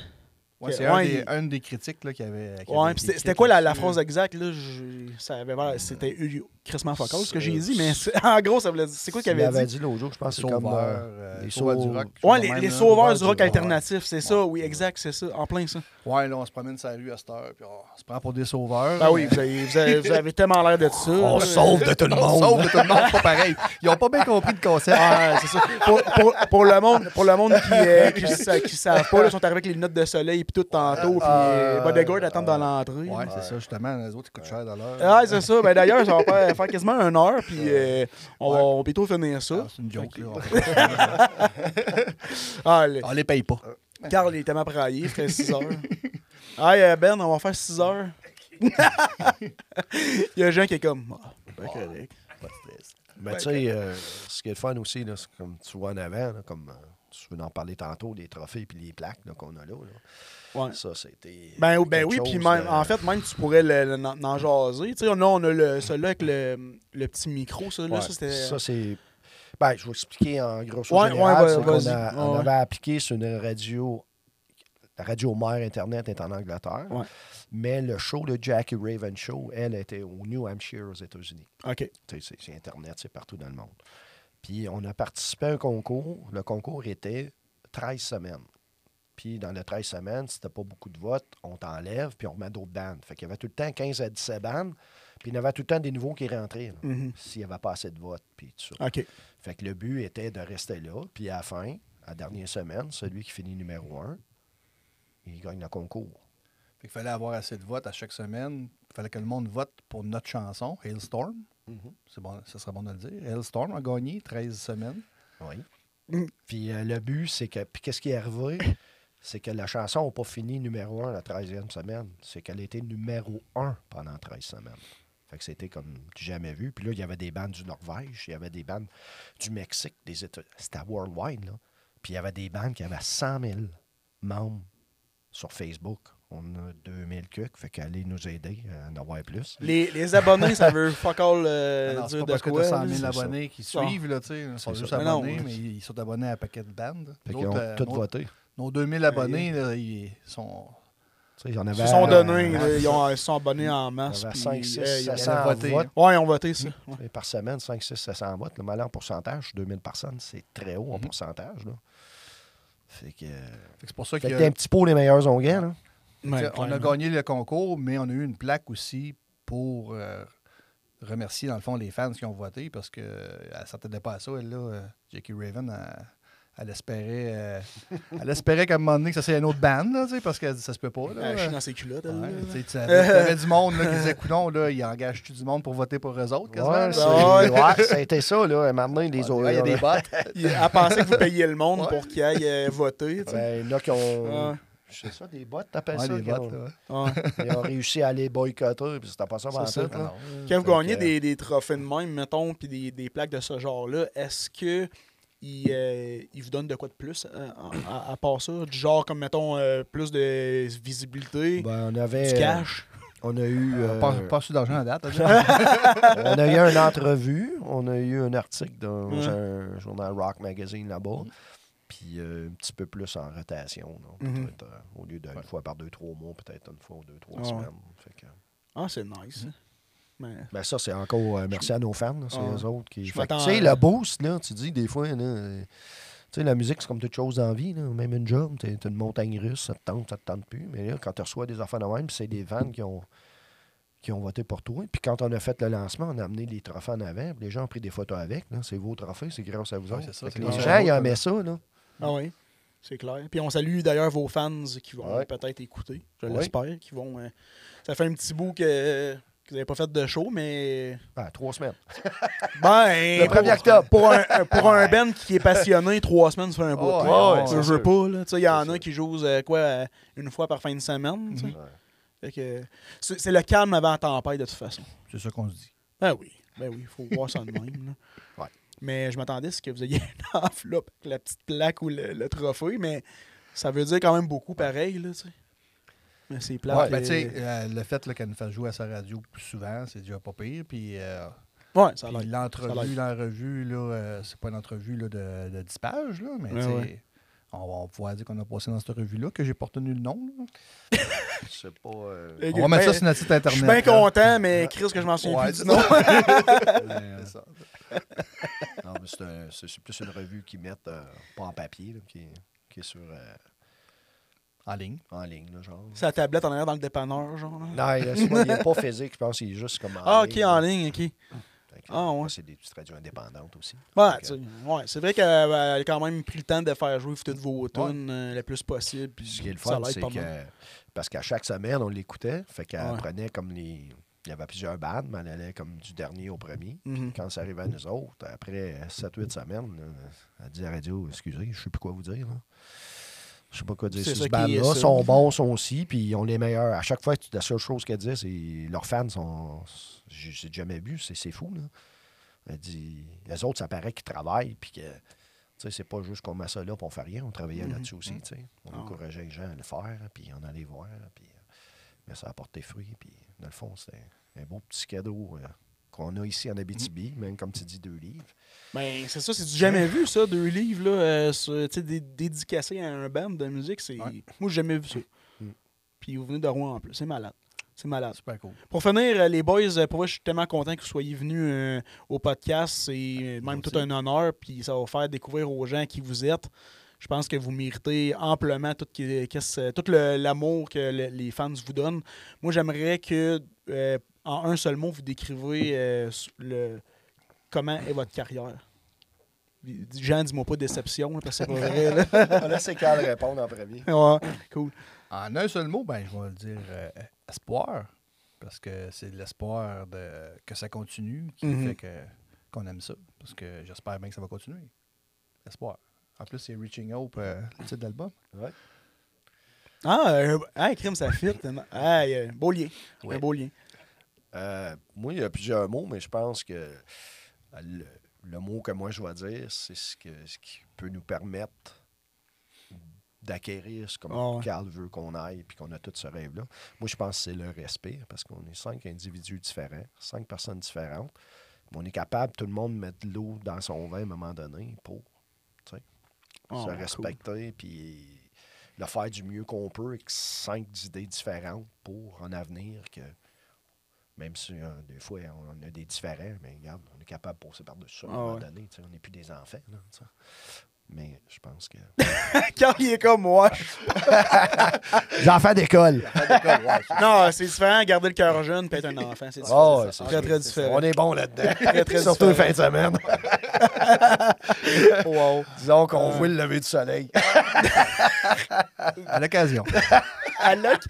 Ouais, c'est Ouais, un, il- des, un des critiques là, qui avait. Ouais, avait c'était quoi la, la phrase exacte, là? Je- ça avait C'était crissement focal, ce que j'ai Euh, dit, mais c'est- en gros, ça voulait dire. C'est quoi qu'il Il avait avait dit? l'autre jour, je pense c'est comme. euh, euh, les Sauveur du rock. Ouais, les, les sauveurs du rock alternatif, c'est ça, oui, exact, c'est ça, en plein ça. Ouais, là, on se promène sur la rue à cette heure, puis on se prend pour des sauveurs. Ben oui, vous avez, vous avez- vous avez tellement l'air de ça. On sauve de tout le On monde. sauve de tout le monde, c'est pas pareil. Ils ont pas bien compris le concept. Ouais, c'est ça. Pour, pour, pour le monde, pour le monde qui qui savent pas, ils sont arrivés avec les lunettes de soleil puis tout tantôt, puis Euh, euh, Bodyguard attendent dans l'entrée. Ouais, c'est ça, justement. Les autres, ils coûtent cher dans l'heure. Ah, c'est ça. Ben, D'ailleurs, ça va faire, faire quasiment une heure, puis euh, on, va, Ouais. on va bientôt finir ça. Ah, c'est une joke, là. Ah, le- On les paye pas. Carl il est tellement praillé, il ferait 6 heures. Ah, euh, Ben, on va faire 6 heures. il y a un gens qui est comme. Ben correct. Pas de stress. Mais tu sais, euh, ce qui est le fun aussi, là, c'est comme tu vois en avant, là, comme euh, tu veux en parler tantôt, les trophées et les plaques là, qu'on a là. là. Ouais. Ça, c'était. Ben, ben quelque oui, puis chose même, de- en fait, même tu pourrais le, le- en en jaser. Tu sais, là, on a le, celui-là avec le, le petit micro, ça, là, Ouais, ça c'était. Ça, c'est. Ben, je vais expliquer en Ouais, général. ouais, a- on Ouais. avait appliqué sur une radio. La radio mère Internet est en Angleterre. Ouais. Mais le show de Jackie Raven Show, elle était au New Hampshire aux États-Unis. OK. C'est Internet, c'est partout dans le monde. Puis on a participé à un concours. Le concours était 13 semaines. Puis dans les 13 semaines, si t'as pas beaucoup de votes, on t'enlève, puis on remet d'autres bandes. Fait qu'il y avait tout le temps 15 à 17 bandes, puis il y en avait tout le temps des nouveaux qui rentraient, Mhm. s'il n'y avait pas assez de votes, puis tout ça. Fait que le but était de rester là, puis à la fin, à la dernière semaine, celui qui finit numéro un, il gagne le concours. Fait qu'il fallait avoir assez de votes à chaque semaine. Il fallait que le monde vote pour notre chanson, Hailstorm. C'est bon, ça serait bon de le dire. Hailstorm a gagné 13 semaines. Oui. Mm. Puis euh, le but, c'est que. Puis qu'est-ce qui est arrivé? C'est que la chanson n'a pas fini numéro un la 13e semaine. C'est qu'elle a été numéro un pendant 13 semaines. Fait que c'était comme jamais vu. Puis là, il y avait des bandes du Norvège, il y avait des bandes du Mexique, des États. C'était worldwide, là. Puis il y avait des bandes qui avaient 100 000 membres sur Facebook. On a 2000 cucs, fait qu'allez nous aider à en avoir plus. Les, les abonnés, ça veut fuck all euh, dire pas de parce quoi. tu as 100 là. 000 c'est ça. abonnés qui suivent, là, tu sais. Ils sont juste abonnés, mais ils sont abonnés à un paquet de bandes. Fait qu'ils ont euh, tous nos- voté. Nos 2000 abonnés, là, ils sont. En Ils se sont donnés, euh, là, ils, ont, ils sont abonnés en il y masse. avait puis, 5, 6, euh, ils ont- 700 voté. votes. Ouais, ils ont voté ça. Ouais. Par semaine, 5, 6, 700 votes. Le malin en pourcentage, 2000 personnes, c'est très haut en Mhm. pourcentage. Là. Fait que. C'est pour ça qu'il que y a- un petit pot les meilleurs onguents, là. Ouais, on a gagné le concours, mais on a eu une plaque aussi pour euh, remercier, dans le fond, les fans qui ont voté parce qu'elle ne s'attendait pas à ça, elle, là. euh, Jackie Raven, elle, elle espérait, euh, elle espérait qu'à un moment donné, que ça serait une autre band, là, tu sais, parce que ça se peut pas. Là, Elle chie dans ses culottes. là. tu avais, du monde là, qui disait, coudon, là, il engage tout du monde pour voter pour eux autres, quasiment. Ouais, là? c'est- Ouais. ouais, ça a été ça, là. Maintenant, les Ouais, autres. il y a des bottes. Il- Elle pensait que vous payiez le monde Ouais. pour qu'il aille euh, voter. Ben, il y en a qui ont. Ouais. Je sais ça, des bottes, t'appelles Ouais, ça? des bottes, ont- là. Ouais. Ils ont réussi à aller boycotter, puis c'était pas ça, C'est ça. là. Quand vous gagnez des, des trophées de même, mettons, puis des, des plaques de ce genre-là, est-ce que ils, euh, ils vous donnent de quoi de plus euh, à, à part ça? Du genre, comme, mettons, euh, plus de visibilité, Ben, on avait. du cash? On a eu. euh, Pas, pas reçu d'argent à date. là. on a eu une entrevue, on a eu un article dans un journal Rock Magazine là-bas. Puis euh, un petit peu plus en rotation. Peut-être, euh, au lieu d'une Ouais. fois par deux, trois mois, peut-être une fois ou deux, trois Ouais. semaines. Fait que- Ah, c'est nice. Mais, Ben ça, c'est encore euh, merci à nos fans. C'est Ah. eux autres qui. Tu sais, le boost, là, tu dis des fois, là, euh, tu sais, la musique, c'est comme toute chose la vie. Là. Même une job, t'es t'es une montagne russe, ça te tente, ça te tente plus. Mais là, quand tu reçois des affaires de même, puis c'est des fans qui ont, qui ont voté pour toi. Puis quand on a fait le lancement, on a amené les trophées en avant. les gens ont pris des photos avec. là. C'est vos trophées, c'est grâce à vous Ouais, autres. ça, les gens, ils aimaient ça. Là. ah oui, c'est clair. Puis on salue d'ailleurs vos fans qui vont Ouais. peut-être écouter, je Ouais. l'espère, qui vont... euh, ça fait un petit bout que, que vous n'avez pas fait de show, mais... Ah, trois semaines. Ben, Le pour- 1er octobre. Pour un, un- pour un band qui est passionné, trois semaines, fait un bout. Oh, là. ouais, Je c'est veux sûr. pas, là. Tu sais, il y en C'est a qui jouent euh, quoi, euh, une fois par fin de semaine. tu sais. C'est c'est le calme avant la tempête, de toute façon. C'est ça qu'on se dit. Ben oui, ben oui, il faut voir ça de même. là. Ouais. Mais je m'attendais à ce que vous ayez une enveloppe avec la petite plaque ou le, le trophée, mais ça veut dire quand même beaucoup pareil, là, tu sais. Mais c'est plat. Ouais, ben, tu sais, euh, le fait qu'elle nous fasse jouer à sa radio plus souvent, c'est déjà pas pire. Puis, euh, ouais, ça puis ça l'entrevue, l'entrevue, là, euh, c'est pas une entrevue là, de, de 10 pages, là, mais Ouais, tu sais, ouais. on va pouvoir dire qu'on a passé dans cette revue-là, que j'ai pas retenu le nom. pas. euh, On va mettre ça Ben, sur notre site Je internet. suis bien content, mais Chris, que je m'en souviens Ouais, plus c'est. Mais, C'est ça. non, mais c'est, un- c'est- c'est plus une revue qu'ils mettent, euh, pas en papier, là, qui, est- qui est sur, euh, en ligne. en ligne, là, genre. C'est la tablette en arrière dans le dépanneur, genre. là. Non, il n'est pas physique, je pense qu'il est juste comme en Ah, ligne. ok, en ligne, ok. Ah, ouais. C'est des petites radios indépendantes aussi. Ouais, ouais, c'est vrai qu'elle a quand même pris le temps de faire jouer toutes vos tunes euh, le plus possible. Puis Ce qui est le ça fun, l'aide c'est pas que. mal. Parce qu'à chaque semaine, on l'écoutait. Fait qu'elle Ouais. prenait comme les. Il y avait plusieurs bandes, mais elle allait comme du dernier au premier. Mhm. Quand ça arrivait à nous autres, après 7-8 semaines, elle dit à la radio Excusez, je sais plus quoi vous dire. là. Je sais pas quoi dire C'est sur ça ce qui est band-là. ça. sont bons, sont aussi, puis ils ont les meilleurs. À chaque fois, la seule chose qu'elle dit, c'est leurs fans sont. J'ai jamais vu, c'est c'est fou. Là. Elle dit Les autres, ça paraît qu'ils travaillent, puis que. Tu sais, c'est pas juste qu'on met ça là, puis on fait rien. On travaillait Mhm. là-dessus aussi, tu sais. On Ah. encourageait les gens à le faire, puis on allait voir, puis euh, mais ça a porté fruit, puis dans le fond, c'était un beau petit cadeau euh, qu'on a ici en Abitibi, même comme tu dis, deux livres. Ben, c'est ça, c'est du jamais vu, ça, deux livres, là, euh, sur- dé- dédicacés à un band de musique. c'est Ouais. Moi, j'ai jamais vu ça. Mm. Puis vous venez de Rouen en plus. C'est malade. C'est malade. Super cool. Pour finir, euh, les boys, euh, pour moi, je suis tellement content que vous soyez venus euh, au podcast. C'est euh, même tout un honneur. Puis ça va faire découvrir aux gens qui vous êtes. Je pense que vous méritez amplement tout, tout le- l'amour que le- les fans vous donnent. Moi, j'aimerais que, euh, en un seul mot, vous décrivez euh, le, comment est votre carrière? Jean, dis-moi pas déception, là, parce que c'est pas vrai. là. On laisse Carl répondre en premier. Ouais, cool. En un seul mot, ben, je vais le dire euh, espoir. Parce que c'est l'espoir de que ça continue qui Mhm. fait que qu'on aime ça. Parce que j'espère bien que ça va continuer. Espoir. En plus, c'est Reaching Hope, euh, le titre d'album. Ouais. Ah, euh, hey, crime, ça fit. Ah, euh, beau lien. Ouais. Un beau lien. Euh, moi, il y a plusieurs mots, mais je pense que le, le mot que moi je vais dire, c'est ce, que, ce qui peut nous permettre d'acquérir ce que Ah ouais. Carl veut qu'on aille puis qu'on a tout ce rêve-là. Moi, je pense que c'est le respect parce qu'on est cinq individus différents, cinq personnes différentes. Mais on est capable, tout le monde, de mettre de l'eau dans son vin à un moment donné pour Ah, se cool. respecter puis le faire du mieux qu'on peut avec cinq idées différentes pour en avenir que même si euh, des fois on a des différents, mais regarde, on est capable de passer par-dessus ça à un Ah moment ouais. donné. tu sais, On n'est plus des enfants. Là. Mais je pense que. Quand il est comme moi. J'en d'école. non, c'est différent, garder le cœur jeune et être un enfant. C'est différent. c'est très, très différent. On est bon là-dedans. Très, très Surtout différent. les fins de semaine. Wow. Disons qu'on voit le lever du soleil. À l'occasion. Alec,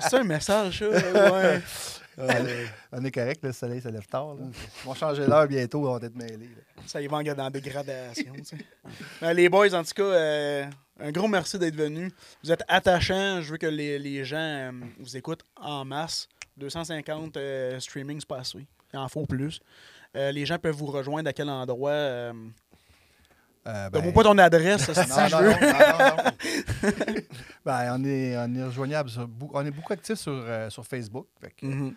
c'est un message, ça? Ouais. On est correct, le soleil se lève tard. Là. Ils vont changer l'heure bientôt, on va être mêlés. là. Ça y va en dans la dégradation. Mais les boys, en tout cas, euh, un gros merci d'être venus. Vous êtes attachants. Je veux que les, les gens euh, vous écoutent en masse. 250 euh, streaming, c'est pas assez. Il en faut plus. Les gens peuvent vous rejoindre à quel endroit? Euh, Donne-moi pas ton adresse, non, non, veux. non, non, non. ben, on, est, on est rejoignable. Sur, on est beaucoup actifs sur, euh, sur Facebook. Fait que, Mhm.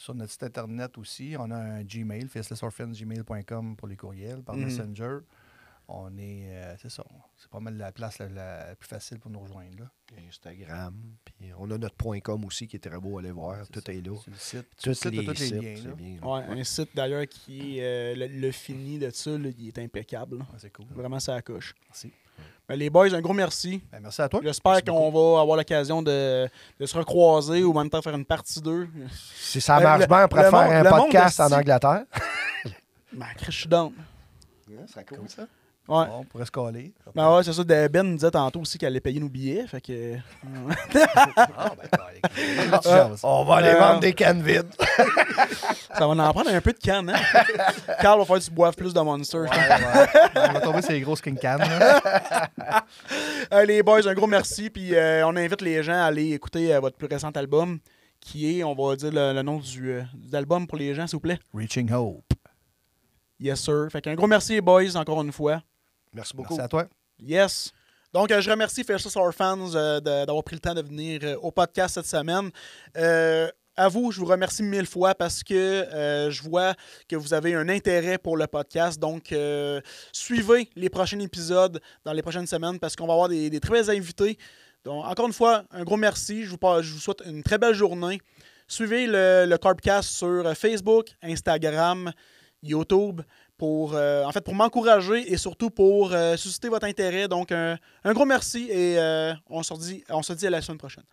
Sur notre site internet aussi. On a un Gmail, facelessorphans.gmail.com pour les courriels, par Mhm. Messenger. On est. euh, c'est ça. C'est pas mal la place la, la plus facile pour nous rejoindre. Là. Instagram. Puis on a notre point .com aussi qui est très beau à aller voir. Tout ça. est là. Sur le site. Les, t'as tous les sites, liens. là. c'est bien. Ouais, un site d'ailleurs qui est euh, le, le fini de ça, là, il est impeccable. Ouais, c'est cool. Vraiment, ça accouche. Merci. Ben, les boys, un gros merci. Ben, merci à toi. J'espère qu'on va avoir l'occasion de, de se recroiser ou en même temps faire une partie 2. Si ça Le- marche le- bien, on pourrait faire monde- un podcast en Angleterre. Ben, je suis down. Ça serait cool, ça. Ouais. Bon, on pourrait se coller. Ben ouais, c'est ça. Ben nous disait tantôt aussi qu'elle allait payer nos billets. Fait que. Ah, ben, chance. On va aller Euh, vendre des cannes vides. ça va en prendre un peu de canne, hein? Carl va falloir que tu boives plus de Monster. Ouais, ouais. On va tomber sur les grosses king. Euh, les boys, un gros merci. Puis euh, on invite les gens à aller écouter euh, votre plus récent album, qui est, on va dire le, le nom du, euh, de l'album pour les gens, s'il vous plaît. Reaching Hope. Yes, sir. Fait qu'un gros merci, les boys, encore une fois. Merci beaucoup. Merci à toi. Yes. Donc, euh, je remercie Faceless Our Fans euh, d'avoir pris le temps de venir euh, au podcast cette semaine. Euh, à vous, je vous remercie mille fois parce que euh, je vois que vous avez un intérêt pour le podcast. Donc, euh, suivez les prochains épisodes dans les prochaines semaines parce qu'on va avoir des, des très belles invités. Donc, encore une fois, un gros merci. Je vous, je vous souhaite une très belle journée. Suivez le, le Carbcast sur Facebook, Instagram, YouTube pour, euh, en fait, pour m'encourager et surtout pour euh, susciter votre intérêt. Donc, un, gros merci et euh, on, se dit, on se dit à la semaine prochaine.